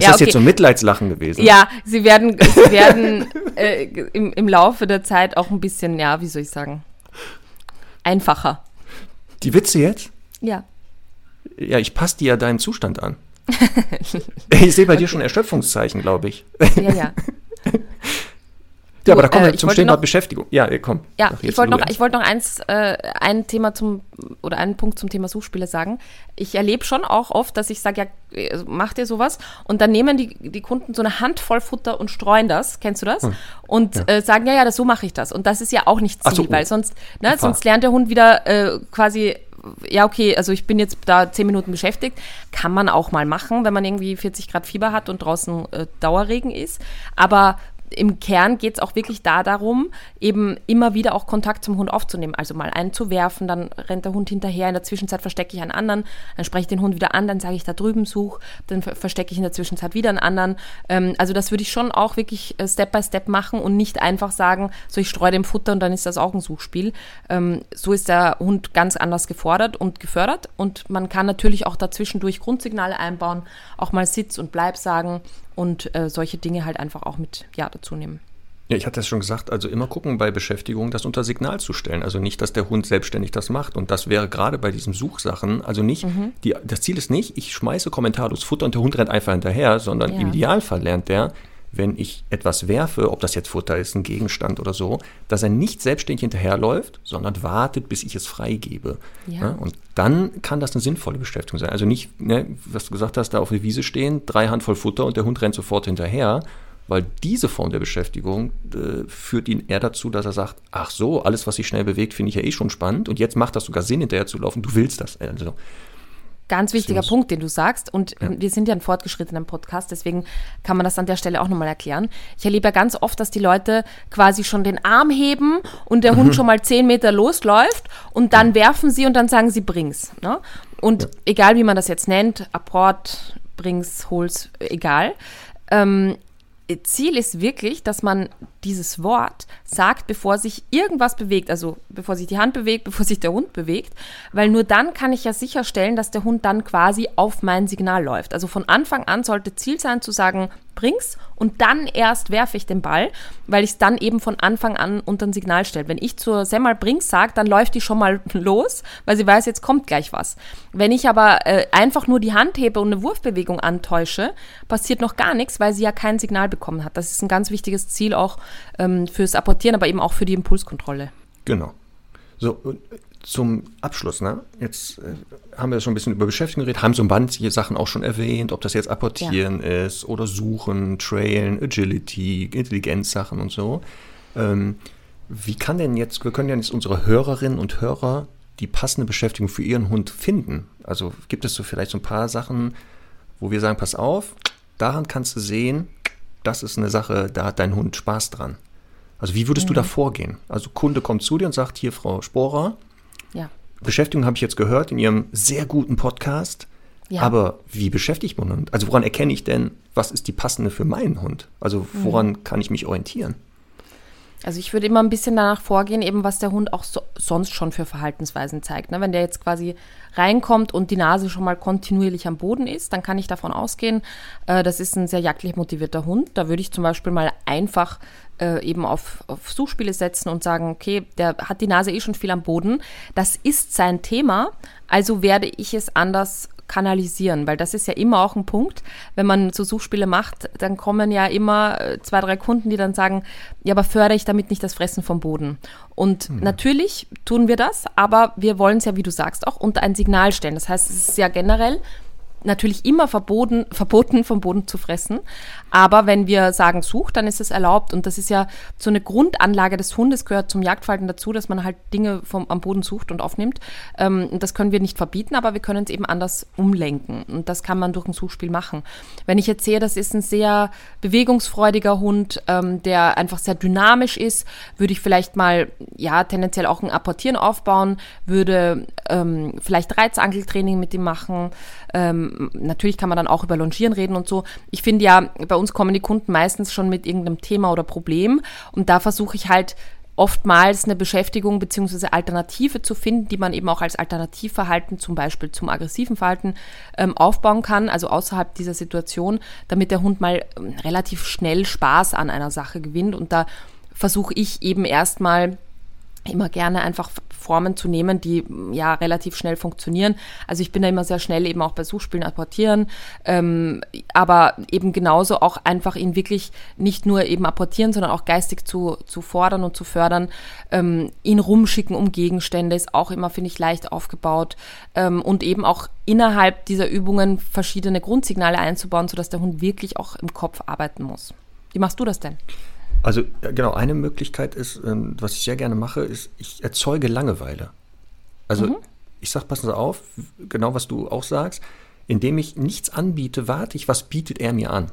Ist ja, das okay. jetzt so ein Mitleidslachen gewesen? Ja, sie werden, sie werden äh, im, im Laufe der Zeit auch ein bisschen, ja, wie soll ich sagen, einfacher. Die Witze jetzt? Ja. Ja, ich passe dir ja deinen Zustand an. (laughs) ich sehe bei okay. dir schon Erschöpfungszeichen, glaube ich. Ja, ja. (laughs) Ja, aber da kommen wir äh, zum Thema Beschäftigung. Ja, komm. Ja, ich wollte noch, wollt noch eins, äh, ein Thema zum, oder einen Punkt zum Thema Suchspiele sagen. Ich erlebe schon auch oft, dass ich sage, ja, äh, macht ihr sowas? Und dann nehmen die, die Kunden so eine Handvoll Futter und streuen das, kennst du das? Hm. Und ja. Äh, sagen, ja, ja, das, so mache ich das. Und das ist ja auch nicht Ziel, so, weil sonst, ne, sonst lernt der Hund wieder äh, quasi ja, okay, also ich bin jetzt da zehn Minuten beschäftigt. Kann man auch mal machen, wenn man irgendwie 40 Grad Fieber hat und draußen äh, Dauerregen ist. Aber im Kern geht es auch wirklich da darum, eben immer wieder auch Kontakt zum Hund aufzunehmen. Also mal einen zu werfen, dann rennt der Hund hinterher, in der Zwischenzeit verstecke ich einen anderen, dann spreche ich den Hund wieder an, dann sage ich da drüben such, dann verstecke ich in der Zwischenzeit wieder einen anderen. Ähm, also das würde ich schon auch wirklich äh, Step by Step machen und nicht einfach sagen, so ich streue dem Futter und dann ist das auch ein Suchspiel. Ähm, so ist der Hund ganz anders gefordert und gefördert und man kann natürlich auch dazwischendurch Grundsignale einbauen, auch mal Sitz und Bleib sagen und äh, solche Dinge halt einfach auch mit ja dazu nehmen. Ja, ich hatte es schon gesagt, also immer gucken bei Beschäftigung, das unter Signal zu stellen. Also nicht, dass der Hund selbstständig das macht. Und das wäre gerade bei diesen Suchsachen, also nicht, mhm. die, das Ziel ist nicht, ich schmeiße kommentarlos Futter und der Hund rennt einfach hinterher, sondern ja. im Idealfall lernt der, wenn ich etwas werfe, ob das jetzt Futter ist, ein Gegenstand oder so, dass er nicht selbstständig hinterherläuft, sondern wartet, bis ich es freigebe. Ja. Ja, und dann kann das eine sinnvolle Beschäftigung sein. Also nicht, ne, was du gesagt hast, da auf der Wiese stehen, drei Handvoll Futter und der Hund rennt sofort hinterher, weil diese Form der Beschäftigung äh, führt ihn eher dazu, dass er sagt, ach so, alles, was sich schnell bewegt, finde ich ja eh schon spannend und jetzt macht das sogar Sinn, hinterher zu laufen, du willst das. Also, Ganz wichtiger Punkt, den du sagst. Und ja. wir sind ja ein fortgeschrittener Podcast, deswegen kann man das an der Stelle auch nochmal erklären. Ich erlebe ja ganz oft, dass die Leute quasi schon den Arm heben und der Hund schon mal zehn Meter losläuft und dann werfen sie und dann sagen sie bring's. Ne? Und ja. egal wie man das jetzt nennt, Apport, bring's, hol's, egal. Ähm, Ziel ist wirklich, dass man dieses Wort sagt, bevor sich irgendwas bewegt, also bevor sich die Hand bewegt, (laughs) bevor sich der Hund bewegt, weil nur dann kann ich ja sicherstellen, dass der Hund dann quasi auf mein Signal läuft. Also von Anfang an sollte Ziel sein zu sagen, bring's und dann erst werfe ich den Ball, weil ich es dann eben von Anfang an unter ein Signal stelle. Wenn ich zur Semmel bring's sage, dann läuft die schon mal (laughs) los, weil sie weiß, jetzt kommt gleich was. Wenn ich aber äh, einfach nur die Hand hebe und eine Wurfbewegung antäusche, passiert noch gar nichts, weil sie ja kein Signal bekommen hat. Das ist ein ganz wichtiges Ziel auch ähm, fürs Apportieren, aber eben auch für die Impulskontrolle. Genau. So, zum Abschluss, ne? Jetzt äh, haben wir schon ein bisschen über Beschäftigung geredet, haben so manche Sachen auch schon erwähnt, ob das jetzt Apportieren ja. ist oder Suchen, Trailen, Agility, Intelligenzsachen und so. Ähm, wie kann denn jetzt, wir können ja jetzt unsere Hörerinnen und Hörer die passende Beschäftigung für ihren Hund finden? Also gibt es so vielleicht so ein paar Sachen, wo wir sagen, pass auf, daran kannst du sehen, das ist eine Sache, da hat dein Hund Spaß dran. Also wie würdest mhm. du da vorgehen? Also Kunde kommt zu dir und sagt, hier Frau Sporer. Beschäftigung habe ich jetzt gehört in Ihrem sehr guten Podcast. Ja. Aber wie beschäftigt man Hund? Also woran erkenne ich denn, was ist die passende für meinen Hund? Also woran mhm. kann ich mich orientieren? Also ich würde immer ein bisschen danach vorgehen, eben was der Hund auch so, sonst schon für Verhaltensweisen zeigt. Ne? Wenn der jetzt quasi reinkommt und die Nase schon mal kontinuierlich am Boden ist, dann kann ich davon ausgehen, äh, das ist ein sehr jagdlich motivierter Hund. Da würde ich zum Beispiel mal einfach äh, eben auf, auf Suchspiele setzen und sagen, okay, der hat die Nase eh schon viel am Boden. Das ist sein Thema, also werde ich es anders kanalisieren, weil das ist ja immer auch ein Punkt. Wenn man so Suchspiele macht, dann kommen ja immer äh, zwei, drei Kunden, die dann sagen, ja, aber fördere ich damit nicht das Fressen vom Boden. Und hm. natürlich tun wir das, aber wir wollen es ja, wie du sagst, auch unter ein Signal stellen. Das heißt, es ist ja generell natürlich immer verboten, (laughs) verboten, vom Boden zu fressen. Aber wenn wir sagen, sucht, dann ist es erlaubt. Und das ist ja so eine Grundanlage des Hundes, gehört zum Jagdverhalten dazu, dass man halt Dinge vom, am Boden sucht und aufnimmt. Ähm, das können wir nicht verbieten, aber wir können es eben anders umlenken. Und das kann man durch ein Suchspiel machen. Wenn ich jetzt sehe, das ist ein sehr bewegungsfreudiger Hund, ähm, der einfach sehr dynamisch ist, würde ich vielleicht mal, ja, tendenziell auch ein Apportieren aufbauen, würde ähm, vielleicht Reizangeltraining mit ihm machen. Ähm, natürlich kann man dann auch über Longieren reden und so. Ich finde ja, bei uns kommen die Kunden meistens schon mit irgendeinem Thema oder Problem und da versuche ich halt oftmals eine Beschäftigung bzw. Alternative zu finden, die man eben auch als Alternativverhalten zum Beispiel zum aggressiven Verhalten ähm, aufbauen kann, also außerhalb dieser Situation, damit der Hund mal ähm, relativ schnell Spaß an einer Sache gewinnt. Und da versuche ich eben erstmal immer gerne einfach Formen zu nehmen, die ja relativ schnell funktionieren. Also ich bin da immer sehr schnell eben auch bei Suchspielen apportieren, ähm, aber eben genauso auch einfach ihn wirklich nicht nur eben apportieren, sondern auch geistig zu, zu fordern und zu fördern. Ähm, ihn rumschicken um Gegenstände ist auch immer, finde ich, leicht aufgebaut ähm, und eben auch innerhalb dieser Übungen verschiedene Grundsignale einzubauen, sodass der Hund wirklich auch im Kopf arbeiten muss. Wie machst du das denn? Also genau, eine Möglichkeit ist, ähm, was ich sehr gerne mache, ist, ich erzeuge Langeweile. Also mhm. ich sage, passen Sie auf, genau was du auch sagst, indem ich nichts anbiete, warte ich, was bietet er mir an.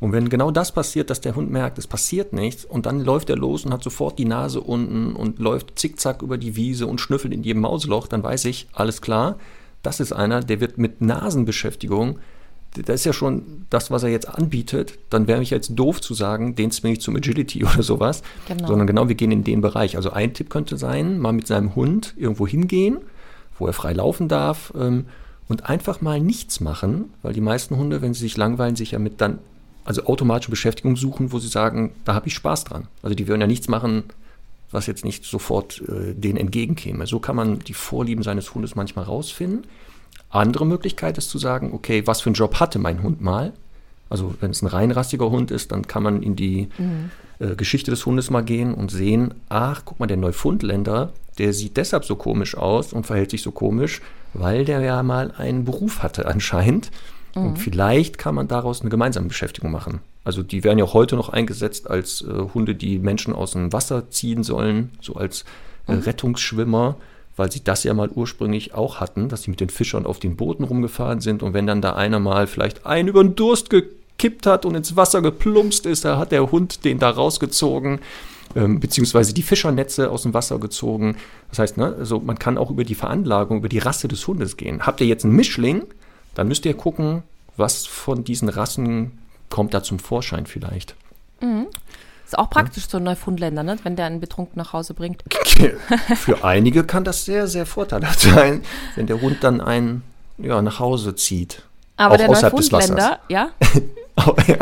Und wenn genau das passiert, dass der Hund merkt, es passiert nichts, und dann läuft er los und hat sofort die Nase unten und läuft zickzack über die Wiese und schnüffelt in jedem Mausloch, dann weiß ich, alles klar, das ist einer, der wird mit Nasenbeschäftigung das ist ja schon das, was er jetzt anbietet, dann wäre ich jetzt doof zu sagen, den zwinge ich zum Agility (laughs) oder sowas, genau. sondern genau, wir gehen in den Bereich. Also ein Tipp könnte sein, mal mit seinem Hund irgendwo hingehen, wo er frei laufen darf ähm, und einfach mal nichts machen, weil die meisten Hunde, wenn sie sich langweilen, sich ja mit dann, also automatische Beschäftigung suchen, wo sie sagen, da habe ich Spaß dran. Also die würden ja nichts machen, was jetzt nicht sofort äh, denen entgegenkäme. So kann man die Vorlieben seines Hundes manchmal rausfinden. Andere Möglichkeit ist zu sagen, okay, was für einen Job hatte mein Hund mal? Also wenn es ein reinrassiger Hund ist, dann kann man in die mhm. äh, Geschichte des Hundes mal gehen und sehen, ach, guck mal, der Neufundländer, der sieht deshalb so komisch aus und verhält sich so komisch, weil der ja mal einen Beruf hatte anscheinend. Mhm. Und vielleicht kann man daraus eine gemeinsame Beschäftigung machen. Also die werden ja auch heute noch eingesetzt als äh, Hunde, die Menschen aus dem Wasser ziehen sollen, so als äh, mhm. Rettungsschwimmer weil sie das ja mal ursprünglich auch hatten, dass sie mit den Fischern auf den Booten rumgefahren sind und wenn dann da einer mal vielleicht einen über den Durst gekippt hat und ins Wasser geplumpst ist, da hat der Hund den da rausgezogen, ähm, beziehungsweise die Fischernetze aus dem Wasser gezogen. Das heißt, ne, also man kann auch über die Veranlagung, über die Rasse des Hundes gehen. Habt ihr jetzt einen Mischling, dann müsst ihr gucken, was von diesen Rassen kommt da zum Vorschein vielleicht. Mhm. Ist auch praktisch ja. so ein Neufundländer, ne? wenn der einen betrunken nach Hause bringt. (laughs) Für einige kann das sehr, sehr vorteilhaft sein, wenn der Hund dann einen ja, nach Hause zieht. Aber auch der Neufundländer, ja? (laughs) ja?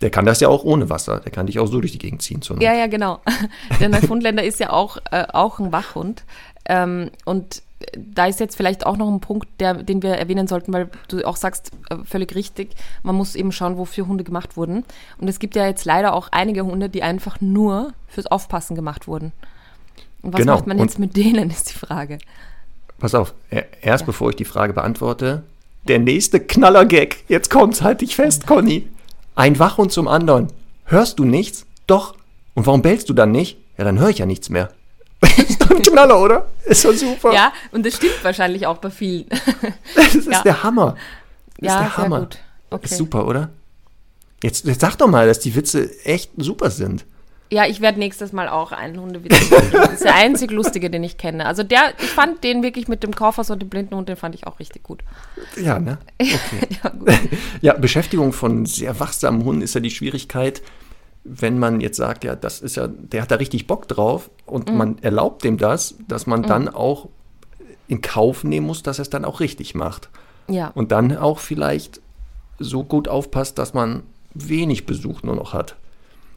Der kann das ja auch ohne Wasser. Der kann dich auch so durch die Gegend ziehen. Ja, ja, genau. (laughs) Der Neufundländer ist ja auch, äh, auch ein Wachhund. Ähm, und da ist jetzt vielleicht auch noch ein Punkt, der, den wir erwähnen sollten, weil du auch sagst, äh, völlig richtig, man muss eben schauen, wofür Hunde gemacht wurden. Und es gibt ja jetzt leider auch einige Hunde, die einfach nur fürs Aufpassen gemacht wurden. Und was genau. macht man jetzt Und mit denen, ist die Frage. Pass auf, erst ja. bevor ich die Frage beantworte, der nächste Knallergag. Jetzt kommt's, halt dich fest, Conny. Ein Wachhund zum anderen. Hörst du nichts? Doch. Und warum bellst du dann nicht? Ja, dann höre ich ja nichts mehr. Ist (laughs) doch ein Knaller, oder? Ist doch super. Ja, und das stimmt wahrscheinlich auch bei vielen. (laughs) das ist ja. der Hammer. Das ja, ist der Hammer. Gut. Okay. Ist super, oder? Jetzt, jetzt sag doch mal, dass die Witze echt super sind. Ja, ich werde nächstes Mal auch einen Hundewitz machen. Das ist der einzig lustige, den ich kenne. Also der, ich fand den wirklich mit dem Kaufhaus und dem blinden Hund, den fand ich auch richtig gut. Ja, ne? (laughs) Okay. ja, ja, Beschäftigung von sehr wachsamen Hunden ist ja die Schwierigkeit, wenn man jetzt sagt, ja, das ist ja, der hat da richtig Bock drauf und man erlaubt dem das, dass man dann auch in Kauf nehmen muss, dass er es dann auch richtig macht. Ja. Und dann auch vielleicht so gut aufpasst, dass man wenig Besuch nur noch hat.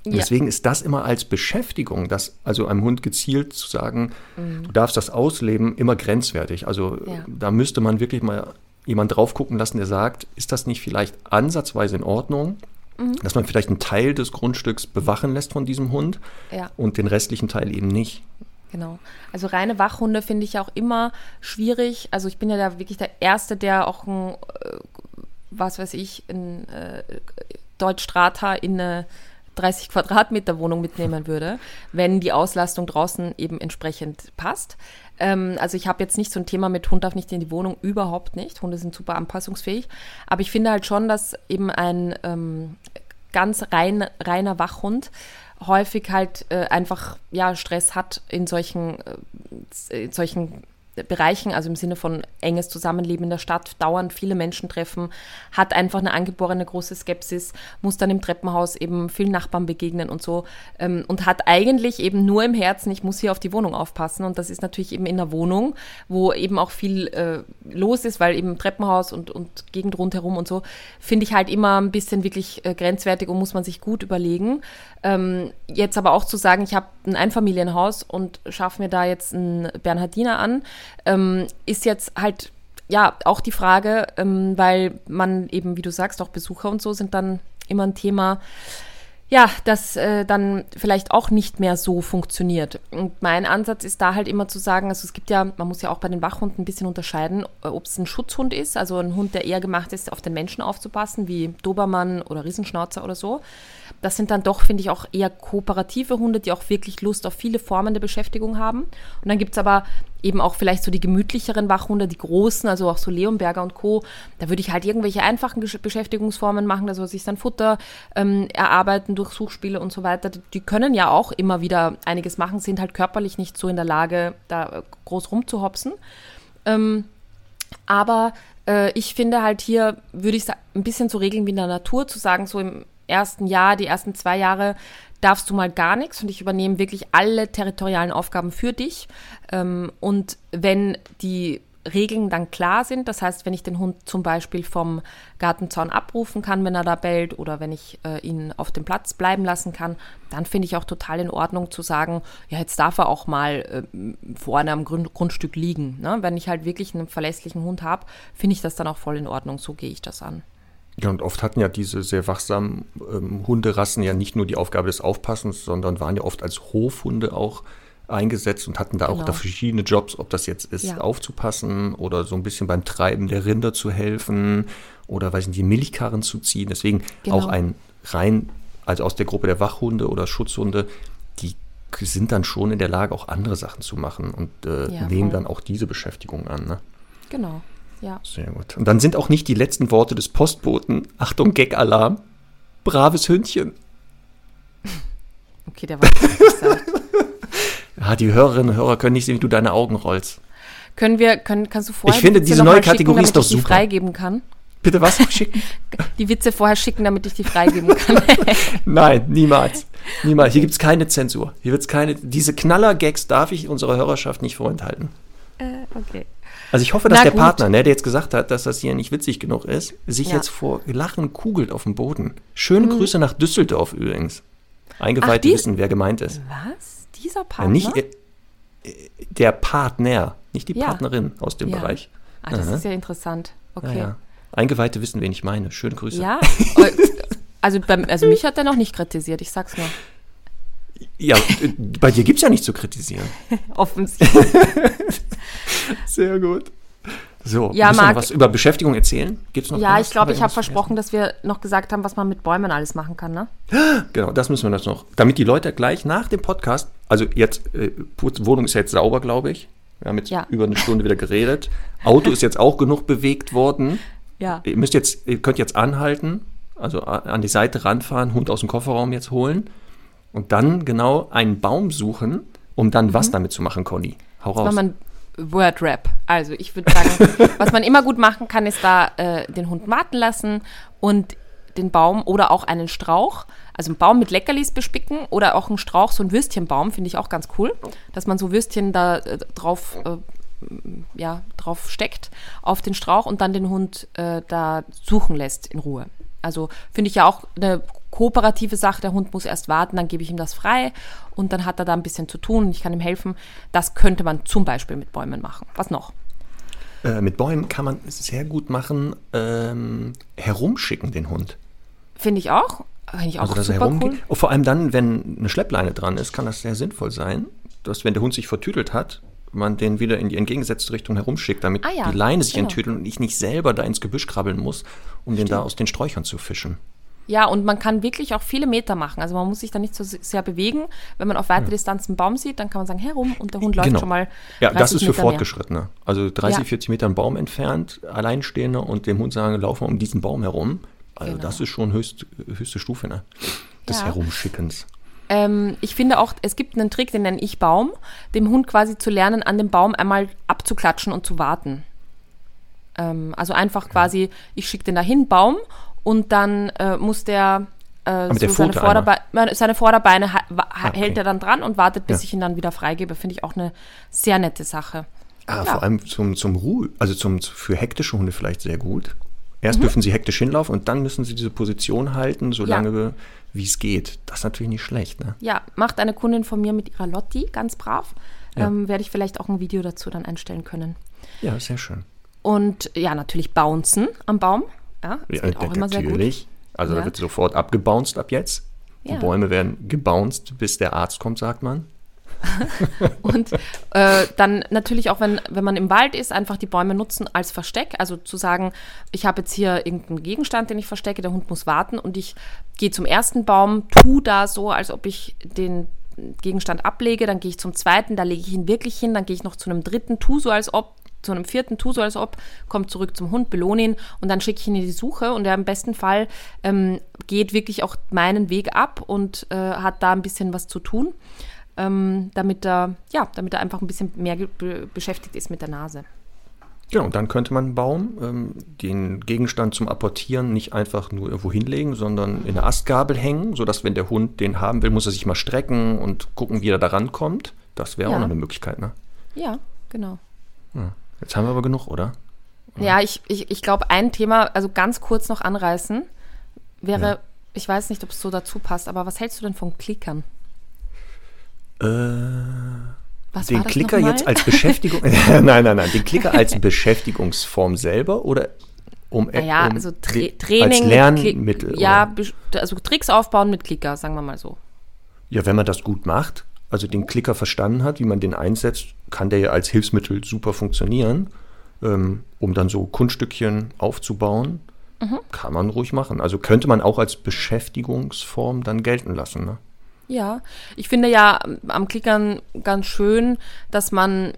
Ja. Deswegen ist das immer als Beschäftigung, das, also einem Hund gezielt zu sagen, du darfst das ausleben, immer grenzwertig. Also Mhm. Ja. da müsste man wirklich mal jemand drauf gucken lassen, der sagt, ist das nicht vielleicht ansatzweise in Ordnung, Mhm. dass man vielleicht einen Teil des Grundstücks bewachen lässt von diesem Hund Ja. und den restlichen Teil eben nicht. Genau. Also reine Wachhunde finde ich auch immer schwierig. Also ich bin ja da wirklich der Erste, der auch ein, äh, was weiß ich, ein äh, Deutschstrata in eine 30 Quadratmeter Wohnung mitnehmen würde, wenn die Auslastung draußen eben entsprechend passt. Ähm, also ich habe jetzt nicht so ein Thema mit Hund darf nicht in die Wohnung, überhaupt nicht. Hunde sind super anpassungsfähig. Aber ich finde halt schon, dass eben ein ähm, ganz rein, reiner Wachhund häufig halt äh, einfach ja Stress hat in solchen äh, in solchen Bereichen, also im Sinne von enges Zusammenleben in der Stadt, dauernd viele Menschen treffen, hat einfach eine angeborene große Skepsis, muss dann im Treppenhaus eben vielen Nachbarn begegnen und so ähm, und hat eigentlich eben nur im Herzen, ich muss hier auf die Wohnung aufpassen und das ist natürlich eben in der Wohnung, wo eben auch viel äh, los ist, weil eben Treppenhaus und, und Gegend rundherum und so, finde ich halt immer ein bisschen wirklich äh, grenzwertig und muss man sich gut überlegen. Ähm, jetzt aber auch zu sagen, ich habe ein Einfamilienhaus und schaffe mir da jetzt einen Bernhardiner an, ähm, ist jetzt halt ja auch die Frage, ähm, weil man eben, wie du sagst, auch Besucher und so sind dann immer ein Thema. Ja, das äh, dann vielleicht auch nicht mehr so funktioniert. Und mein Ansatz ist da halt immer zu sagen, also es gibt ja, man muss ja auch bei den Wachhunden ein bisschen unterscheiden, äh, ob es ein Schutzhund ist, also ein Hund, der eher gemacht ist, auf den Menschen aufzupassen, wie Dobermann oder Riesenschnauzer oder so. Das sind dann doch, finde ich, auch eher kooperative Hunde, die auch wirklich Lust auf viele Formen der Beschäftigung haben. Und dann gibt es aber eben auch vielleicht so die gemütlicheren Wachhunde, die großen, also auch so Leonberger und Co. Da würde ich halt irgendwelche einfachen Beschäftigungsformen machen, also sich dann Futter ähm, erarbeiten durch Suchspiele und so weiter. Die, können ja auch immer wieder einiges machen, sind halt körperlich nicht so in der Lage, da äh, groß rumzuhopsen. Ähm, aber äh, ich finde halt hier, würde ich sa- ein bisschen so regeln wie in der Natur, zu sagen, so im ersten Jahr, die ersten zwei Jahre darfst du mal gar nichts und ich übernehme wirklich alle territorialen Aufgaben für dich. Ähm, und wenn die Regeln dann klar sind, das heißt, wenn ich den Hund zum Beispiel vom Gartenzaun abrufen kann, wenn er da bellt, oder wenn ich äh, ihn auf dem Platz bleiben lassen kann, dann finde ich auch total in Ordnung zu sagen, ja, jetzt darf er auch mal äh, vorne am Grund Grundstück liegen. Ne? Wenn ich halt wirklich einen verlässlichen Hund habe, finde ich das dann auch voll in Ordnung. So gehe ich das an. Ja, und oft hatten ja diese sehr wachsamen ähm, Hunderassen ja nicht nur die Aufgabe des Aufpassens, sondern waren ja oft als Hofhunde auch eingesetzt und hatten da auch Genau. da verschiedene Jobs, ob das jetzt ist, Ja. aufzupassen oder so ein bisschen beim Treiben der Rinder zu helfen oder weiß nicht, die Milchkarren zu ziehen. Deswegen Genau. auch ein rein, also aus der Gruppe der Wachhunde oder Schutzhunde, die sind dann schon in der Lage, auch andere Sachen zu machen und äh, Ja, nehmen voll. dann auch diese Beschäftigung an. Ne? Genau. Ja. Sehr gut. Und dann sind auch nicht die letzten Worte des Postboten, Achtung, Gag-Alarm, braves Hündchen. (laughs) Okay, der war. Ja, die Hörerinnen und Hörer können nicht sehen, wie du deine Augen rollst. Können wir, können, kannst du vorher Ich finde, die diese neue mal schicken, Kategorie ist doch ich die super. freigeben kann? Bitte was schicken? (laughs) Die Witze vorher schicken, damit ich die freigeben kann. (laughs) Nein, niemals. Niemals. Hier gibt es keine Zensur. Hier wird keine. Diese Knaller-Gags darf ich unserer Hörerschaft nicht vorenthalten. äh, okay. Also ich hoffe, dass Na der gut. Partner, ne, der jetzt gesagt hat, dass das hier nicht witzig genug ist, sich Ja. jetzt vor Lachen kugelt auf dem Boden. Schöne Grüße nach Düsseldorf übrigens. Eingeweihte die- wissen, wer gemeint ist. Was? Dieser Ja, Partner? nicht äh, äh, der Partner, nicht die Ja. Partnerin aus dem Ja. Bereich. Ah, das Aha. ist ja interessant. Ja, Okay. ja. Eingeweihte wissen, wen ich meine. Schöne Grüße. Ja. äh, Also, beim, also mich hat er noch nicht kritisiert, ich sag's nur. Ja, äh, bei dir gibt es ja nichts zu kritisieren. (laughs) Offensichtlich. (laughs) Sehr gut. So, Ja, müssen wir noch Marc- was über Beschäftigung erzählen? Gibt's noch Ja, ich glaube, ich habe versprochen, dass wir noch gesagt haben, was man mit Bäumen alles machen kann, ne? (gasps) Genau, das müssen wir das noch. Damit die Leute gleich nach dem Podcast, also jetzt, äh, Wohnung ist jetzt sauber, glaube ich. Wir haben jetzt Ja. über eine Stunde wieder geredet. Auto ist jetzt auch genug bewegt worden. Ja. Ihr müsst jetzt, ihr könnt jetzt anhalten, also an die Seite ranfahren, Hund aus dem Kofferraum jetzt holen und dann genau einen Baum suchen, um dann was damit zu machen, Conny. Hau raus. Word-Rap. Also ich würde sagen, (laughs) was man immer gut machen kann, ist da äh, den Hund warten lassen und den Baum oder auch einen Strauch, also einen Baum mit Leckerlis bespicken oder auch einen Strauch, so ein Würstchenbaum, finde ich auch ganz cool, dass man so Würstchen da äh, drauf, äh, ja, drauf steckt auf den Strauch und dann den Hund äh, da suchen lässt in Ruhe. Also finde ich ja auch eine kooperative Sache. Der Hund muss erst warten, dann gebe ich ihm das frei und dann hat er da ein bisschen zu tun und ich kann ihm helfen. Das könnte man zum Beispiel mit Bäumen machen. Was noch? Äh, mit Bäumen kann man sehr gut machen, ähm, herumschicken den Hund. Finde ich auch. Finde ich auch Also, dass er super herumgeht. cool. Und vor allem dann, wenn eine Schleppleine dran ist, kann das sehr sinnvoll sein, dass wenn der Hund sich vertüdelt hat, man den wieder in die entgegengesetzte Richtung herumschickt, damit Ah ja, die Leine sich genau. enttüdelt und ich nicht selber da ins Gebüsch krabbeln muss, um den da aus den Sträuchern zu fischen. Ja, und man kann wirklich auch viele Meter machen. Also man muss sich da nicht so sehr bewegen. Wenn man auf weite Distanz einen Baum sieht, dann kann man sagen, herum und der Hund läuft schon mal. Genau. Ja, das 30 ist für Meter mehr. Fortgeschrittene. Also 30, Ja. 40 Meter einen Baum entfernt, Alleinstehende und dem Hund sagen, lauf mal um diesen Baum herum. Also Genau. das ist schon höchst, höchste Stufe ne? des Ja. Herumschickens. Ähm, ich finde auch, es gibt einen Trick, den nenne ich Baum, dem Hund quasi zu lernen, an dem Baum einmal abzuklatschen und zu warten. Ähm, also einfach quasi, ich schicke den dahin, Baum, und dann äh, muss der, äh, mit der seine, Vorderbe seine Vorderbeine Ah, okay. hält er dann dran und wartet, bis Ja. ich ihn dann wieder freigebe. Finde ich auch eine sehr nette Sache. Ah, Ja. vor allem zum, zum Ruhe, also zum, für hektische Hunde vielleicht sehr gut. Mhm. Erst dürfen sie hektisch hinlaufen und dann müssen sie diese Position halten, solange wie es geht. Das ist natürlich nicht schlecht, ne? Ja, macht eine Kundin von mir mit ihrer Lotti, ganz brav. Ja. Ähm, Werde ich vielleicht auch ein Video dazu dann einstellen können. Ja, sehr schön. Und ja, natürlich bouncen am Baum. Ja, das Ja, geht auch immer sehr gut. natürlich. Also Ja. da wird sofort abgebounced ab jetzt. Die Ja. Bäume werden gebounced, bis der Arzt kommt, sagt man. (laughs) Und äh, dann natürlich auch, wenn, wenn man im Wald ist, einfach die Bäume nutzen als Versteck. Also zu sagen, ich habe jetzt hier irgendeinen Gegenstand, den ich verstecke, der Hund muss warten und ich gehe zum ersten Baum, tu da so, als ob ich den Gegenstand ablege, dann gehe ich zum zweiten, da lege ich ihn wirklich hin, dann gehe ich noch zu einem dritten, tu so als ob, zu einem vierten, tu so als ob, kommt zurück zum Hund, belohne ihn und dann schicke ich ihn in die Suche und er im besten Fall ähm, geht wirklich auch meinen Weg ab und äh, hat da ein bisschen was zu tun ähm, damit er, ja, damit er einfach ein bisschen mehr be beschäftigt ist mit der Nase. Genau, und dann könnte man einen Baum ähm, den Gegenstand zum Apportieren nicht einfach nur irgendwo hinlegen, sondern in eine Astgabel hängen, sodass, wenn der Hund den haben will, muss er sich mal strecken und gucken, wie er da rankommt. Das wäre Ja. auch noch eine Möglichkeit, ne? Ja, genau. Jetzt haben wir aber genug, oder? Ja, ich, ich, ich glaube, ein Thema, also ganz kurz noch anreißen, wäre, Ja. ich weiß nicht, ob es so dazu passt, aber was hältst du denn von Klickern? Äh, Was den Klicker jetzt als Beschäftigung. (laughs) (laughs) nein, nein, nein. Den Klicker als Beschäftigungsform selber oder um, äh, Naja, um also Tra Training. als mit Lernmittel. Klick- Ja, oder? also Tricks aufbauen mit Klicker, sagen wir mal so. ja, wenn man das gut macht, also den Klicker verstanden hat, wie man den einsetzt, kann der ja als Hilfsmittel super funktionieren, ähm, um dann so Kunststückchen aufzubauen. Mhm. Kann man ruhig machen. Also könnte man auch als Beschäftigungsform dann gelten lassen. Ne? Ja, ich finde ja am Klickern ganz schön, dass man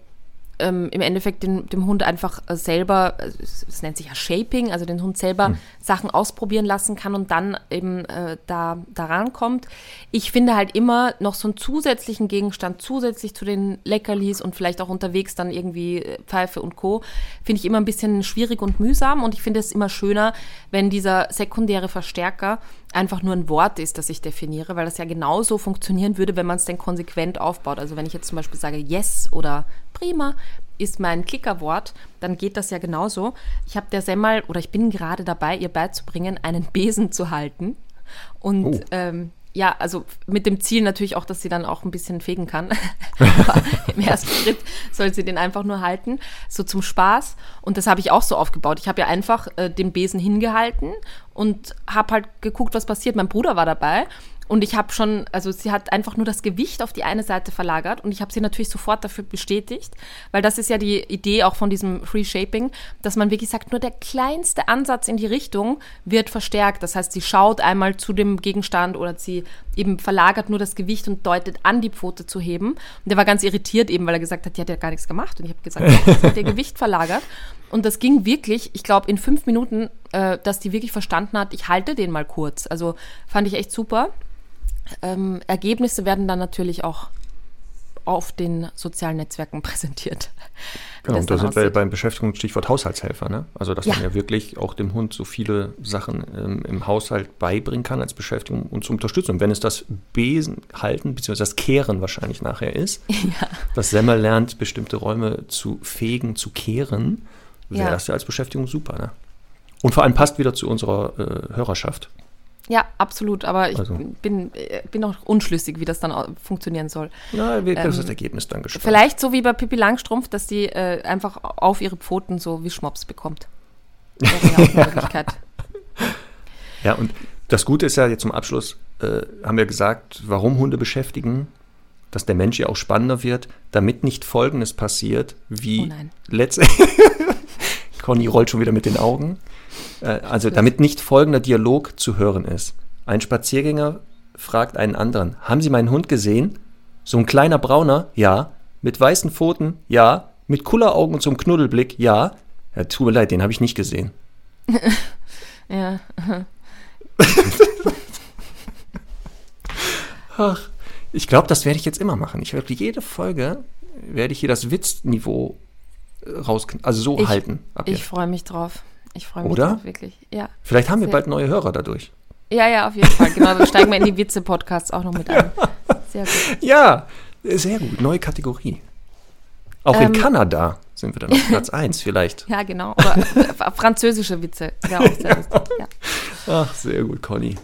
ähm, im Endeffekt den, dem Hund einfach äh, selber, äh, es, nennt sich ja Shaping, also den Hund selber Sachen ausprobieren lassen kann und dann eben äh, da daran kommt. Ich finde halt immer noch so einen zusätzlichen Gegenstand, zusätzlich zu den Leckerlis und vielleicht auch unterwegs dann irgendwie äh, Pfeife und Co., finde ich immer ein bisschen schwierig und mühsam und ich finde es immer schöner, wenn dieser sekundäre Verstärker einfach nur ein Wort ist, das ich definiere, weil das ja genauso funktionieren würde, wenn man es denn konsequent aufbaut. Also wenn ich jetzt zum Beispiel sage Yes oder Prima ist mein Klickerwort, dann geht das ja genauso. Ich habe der Semmel oder ich bin gerade dabei, ihr beizubringen, einen Besen zu halten. Und Oh. ähm, ja, also mit dem Ziel natürlich auch, dass sie dann auch ein bisschen fegen kann. (laughs) Im ersten Schritt soll sie den einfach nur halten, so zum Spaß. Und das habe ich auch so aufgebaut. Ich habe ja einfach äh, den Besen hingehalten und habe halt geguckt, was passiert. Mein Bruder war dabei und ich habe schon, also sie hat einfach nur das Gewicht auf die eine Seite verlagert und ich habe sie natürlich sofort dafür bestätigt, weil das ist ja die Idee auch von diesem Free Shaping, dass man wirklich sagt, nur der kleinste Ansatz in die Richtung wird verstärkt. Das heißt, sie schaut einmal zu dem Gegenstand oder sie eben verlagert nur das Gewicht und deutet an, die Pfote zu heben. Und der war ganz irritiert eben, weil er gesagt hat, die hat ja gar nichts gemacht. Und ich habe gesagt, (laughs) sie hat ihr Gewicht verlagert. Und das ging wirklich, ich glaube, in fünf Minuten, äh, dass die wirklich verstanden hat, ich halte den mal kurz. Also fand ich echt super. Ähm, Ergebnisse werden dann natürlich auch auf den sozialen Netzwerken (laughs) präsentiert. Genau, und da sind wir aussieht. beim Beschäftigungsstichwort Haushaltshelfer. Ne? Also, dass Ja. man ja wirklich auch dem Hund so viele Sachen ähm, im Haushalt beibringen kann als Beschäftigung und zur Unterstützung. Wenn es das Besen halten, beziehungsweise das Kehren wahrscheinlich nachher ist, (laughs) dass Semmel lernt, bestimmte Räume zu fegen, zu kehren, wäre Ja. das ja als Beschäftigung super. Ne? Und vor allem passt wieder zu unserer äh, Hörerschaft. Ja, absolut. Aber ich Also. bin, äh, bin auch unschlüssig, wie das dann funktionieren soll. Na, wir Ähm, das Ergebnis dann gespannt. Vielleicht so wie bei Pippi Langstrumpf, dass die äh, einfach auf ihre Pfoten so Wischmops bekommt. Wäre ja auch eine. (laughs) Ja, und das Gute ist ja jetzt zum Abschluss, äh, haben wir gesagt, warum Hunde beschäftigen, dass der Mensch ja auch spannender wird, damit nicht Folgendes passiert, wie Oh nein. (laughs) Conny rollt schon wieder mit den Augen. Äh, also, damit nicht folgender Dialog zu hören ist. Ein Spaziergänger fragt einen anderen: Haben Sie meinen Hund gesehen? So ein kleiner Brauner? Ja. Mit weißen Pfoten? Ja. Mit Kulleraugen und so einem Knuddelblick? Ja. Ja, tut mir leid, den habe ich nicht gesehen. (laughs) Ja. (laughs) Ach, ich glaube, das werde ich jetzt immer machen. Ich werde jede Folge, werde ich hier das Witzniveau raus, also so Ich- halten. Ab Ich freue mich drauf. Ich freue mich Oder? drauf, wirklich. Ja. Vielleicht haben wir bald neue Hörer dadurch. ja, ja, auf jeden Fall. Genau, dann steigen wir in die Witze-Podcasts auch noch mit ein. Sehr gut. Ja, sehr gut. Neue Kategorie. Auch in Ähm, Kanada sind wir dann auf Platz 1 vielleicht. Ja, genau. Oder äh, französische Witze. Wäre auch sehr lustig. Ja. Ach, sehr gut, Conny.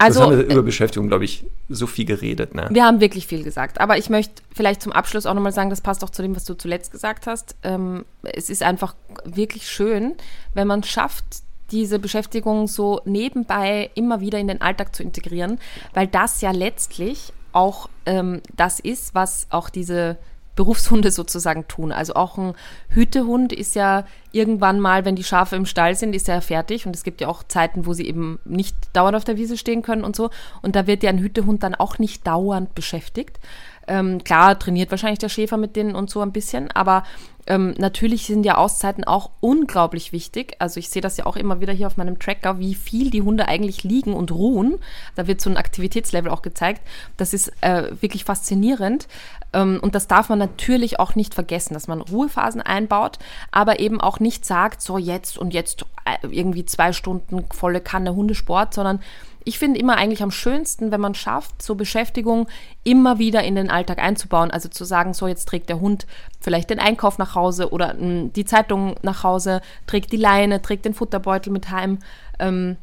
Also, das haben wir äh, über Beschäftigung, glaube ich, so viel geredet. Ne? Wir haben wirklich viel gesagt. Aber ich möchte vielleicht zum Abschluss auch nochmal sagen, das passt auch zu dem, was du zuletzt gesagt hast. Ähm, es ist einfach wirklich schön, wenn man schafft, diese Beschäftigung so nebenbei immer wieder in den Alltag zu integrieren, weil das ja letztlich auch ähm, das ist, was auch diese Berufshunde sozusagen tun. Also auch ein Hütehund ist ja irgendwann mal, wenn die Schafe im Stall sind, ist er ja fertig. Und es gibt ja auch Zeiten, wo sie eben nicht dauernd auf der Wiese stehen können und so. Und da wird ja ein Hütehund dann auch nicht dauernd beschäftigt. Ähm, klar, trainiert wahrscheinlich der Schäfer mit denen und so ein bisschen, aber ähm, natürlich sind ja Auszeiten auch unglaublich wichtig. Also ich sehe das ja auch immer wieder hier auf meinem Tracker, wie viel die Hunde eigentlich liegen und ruhen. Da wird so ein Aktivitätslevel auch gezeigt. Das ist äh, wirklich faszinierend. Ähm, und das darf man natürlich auch nicht vergessen, dass man Ruhephasen einbaut, aber eben auch nicht sagt, so jetzt und jetzt äh, irgendwie zwei Stunden volle Kanne Hundesport, sondern ich finde immer eigentlich am schönsten, wenn man schafft, so Beschäftigung immer wieder in den Alltag einzubauen. Also zu sagen, so jetzt trägt der Hund vielleicht den Einkauf nach Hause oder mh, die Zeitung nach Hause, trägt die Leine, trägt den Futterbeutel mit heim ähm,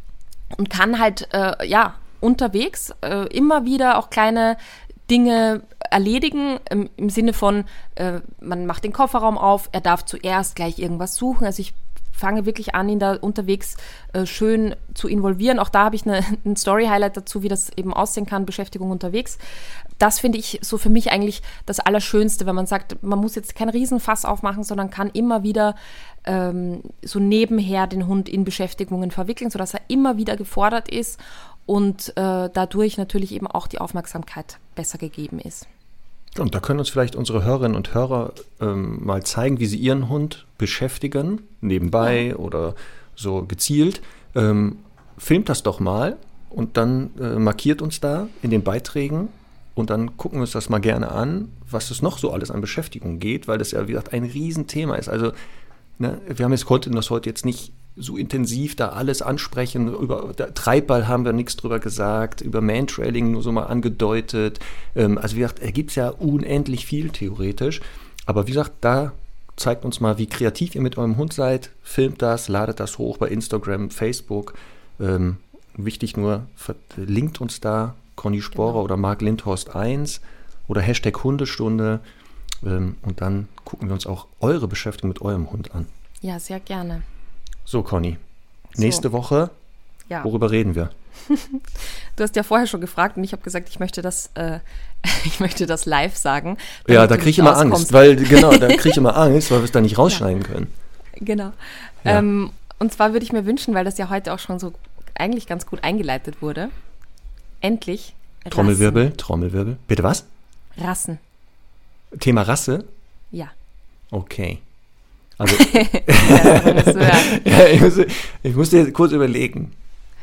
und kann halt, äh, ja, unterwegs äh, immer wieder auch kleine Dinge erledigen im, im Sinne von, äh, man macht den Kofferraum auf, er darf zuerst gleich irgendwas suchen. Also ich fange wirklich an, ihn da unterwegs äh, schön zu involvieren. Auch da habe ich eine, (laughs) ein Story-Highlight dazu, wie das eben aussehen kann, Beschäftigung unterwegs. Das finde ich so für mich eigentlich das Allerschönste, wenn man sagt, man muss jetzt kein Riesenfass aufmachen, sondern kann immer wieder ähm, so nebenher den Hund in Beschäftigungen verwickeln, sodass er immer wieder gefordert ist und äh, dadurch natürlich eben auch die Aufmerksamkeit besser gegeben ist. Und da können uns vielleicht unsere Hörerinnen und Hörer ähm, mal zeigen, wie sie ihren Hund beschäftigen, nebenbei oder so gezielt. Ähm, filmt das doch mal und dann äh, markiert uns da in den Beiträgen und dann gucken wir uns das mal gerne an, was es noch so alles an Beschäftigung geht, weil das ja, wie gesagt, ein Riesenthema ist. Also, ne, wir haben jetzt konnten das heute jetzt nicht so intensiv da alles ansprechen. Über Treibball haben wir nichts drüber gesagt, über Mantrailing nur so mal angedeutet. Ähm, also wie gesagt, da gibt es ja unendlich viel theoretisch. Aber wie gesagt, da zeigt uns mal, wie kreativ ihr mit eurem Hund seid. Filmt das, ladet das hoch bei Instagram, Facebook. Ähm, wichtig nur, verlinkt uns da Conny Sporer Genau. oder Marc Lindhorst 1 oder Hashtag Hundestunde. Ähm, und dann gucken wir uns auch eure Beschäftigung mit eurem Hund an. Ja, sehr gerne. So, Conny. So. Nächste Woche, Ja. worüber reden wir? (laughs) Du hast ja vorher schon gefragt und ich habe gesagt, ich möchte das, äh, (laughs) ich möchte das live sagen. Ja, da kriege ich immer rauskommst. Angst, weil, genau, da kriege ich (laughs) immer Angst, weil wir es da nicht rausschneiden können. Genau. Ja. Ähm, und zwar würde ich mir wünschen, weil das ja heute auch schon so eigentlich ganz gut eingeleitet wurde. Endlich. Rassen. Trommelwirbel, Trommelwirbel. Bitte was? Rassen. Thema Rasse? Ja. Okay. Also, (laughs) (laughs) ja ich, musste, ich musste jetzt kurz überlegen.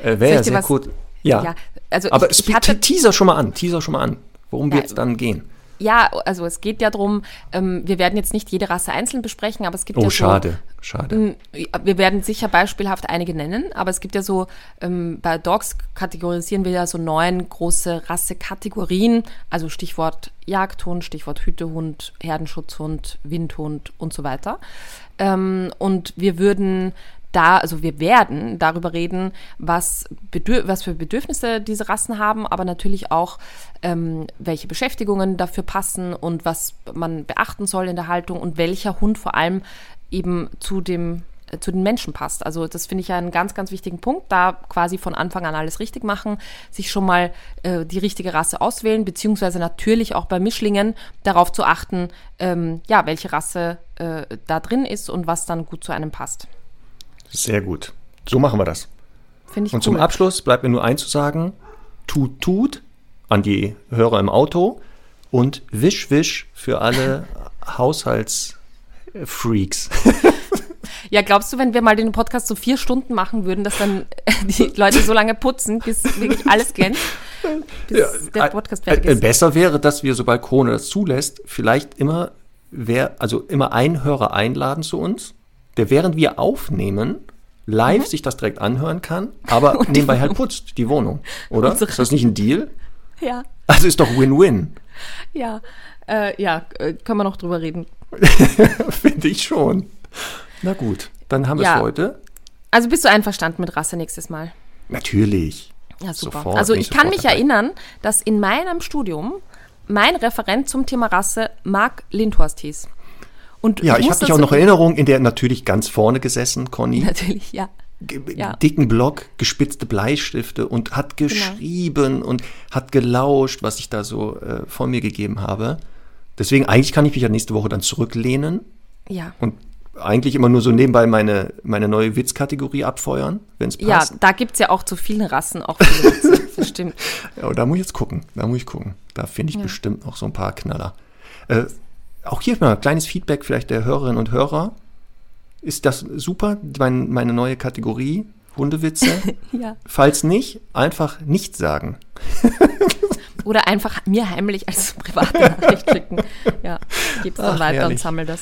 Äh, Wäre ja sehr kurz. Ja. ja. Also Aber ich, ich hatte, teaser schon mal an, teaser schon mal an. Worum Ja. wird es dann gehen? Ja, also es geht ja darum, ähm, wir werden jetzt nicht jede Rasse einzeln besprechen, aber es gibt Oh, ja so. schade, schade. Mm, Wir werden sicher beispielhaft einige nennen, aber es gibt ja so, ähm, bei Dogs kategorisieren wir ja so neun große Rassekategorien, also Stichwort Jagdhund, Stichwort Hütehund, Herdenschutzhund, Windhund und so weiter. Ähm, und wir würden da, also wir werden darüber reden, was, Bedür was für Bedürfnisse diese Rassen haben, aber natürlich auch, ähm, welche Beschäftigungen dafür passen und was man beachten soll in der Haltung und welcher Hund vor allem eben zu dem zu den Menschen passt. Also das finde ich ja einen ganz, ganz wichtigen Punkt, da quasi von Anfang an alles richtig machen, sich schon mal äh, die richtige Rasse auswählen, beziehungsweise natürlich auch bei Mischlingen darauf zu achten, ähm, ja, welche Rasse äh, da drin ist und was dann gut zu einem passt. Sehr gut. So machen wir das. Finde ich Und zum cool. Abschluss bleibt mir nur eins zu sagen: Tut, tut an die Hörer im Auto und Wisch, Wisch für alle (laughs) Haushaltsfreaks. Ja, glaubst du, wenn wir mal den Podcast so vier Stunden machen würden, dass dann die Leute so lange putzen, bis wirklich alles glänzt? Bis der Podcast fertig Äh, äh, ist. Besser wäre, dass wir, sobald Corona das zulässt, vielleicht immer, wer, also immer einen Hörer einladen zu uns, der während wir aufnehmen, live Mhm. sich das direkt anhören kann, aber nebenbei halt putzt, die Wohnung, oder? Unsere- Ist das nicht ein Deal? Ja, Also ist doch Win-Win, ja, äh, ja, äh, können wir noch drüber reden. (laughs) finde ich schon. Na gut, dann haben wir Ja. es heute. Also bist du einverstanden mit Rasse nächstes Mal? Natürlich. Ja, super. Sofort, also ich kann mich dabei. erinnern, dass in meinem Studium mein Referent zum Thema Rasse Marc Lindhorst hieß. Und Ja, ich habe dich auch noch Erinnerung, in der natürlich ganz vorne gesessen, Conny. (laughs) Natürlich, ja. Ja. dicken Block, gespitzte Bleistifte und hat Genau. geschrieben und hat gelauscht, was ich da so äh, von mir gegeben habe. Deswegen, eigentlich kann ich mich ja nächste Woche dann zurücklehnen Ja. und eigentlich immer nur so nebenbei meine, meine neue Witzkategorie abfeuern, wenn es Ja, passt. da gibt es ja auch zu vielen Rassen auch viele Witze. (laughs) Das stimmt. Ja, da muss ich jetzt gucken. Da muss ich gucken. Da finde ich bestimmt noch so ein paar Knaller. Äh, auch hier mal ein kleines Feedback vielleicht der Hörerinnen und Hörer. Ist das super, mein, meine neue Kategorie Hundewitze? (laughs) Ja. Falls nicht, einfach nicht sagen. (laughs) Oder einfach mir heimlich als private Nachricht schicken. Ja, gebe es dann Ach, weiter herrlich. und sammle das.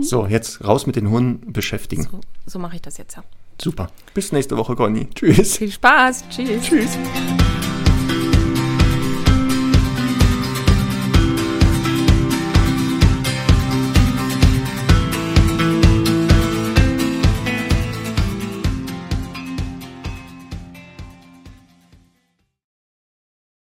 So, jetzt raus mit den Hunden beschäftigen. So, so mache ich das jetzt ja. Super. Bis nächste Woche, Conny. Tschüss. Viel Spaß. Tschüss. Tschüss.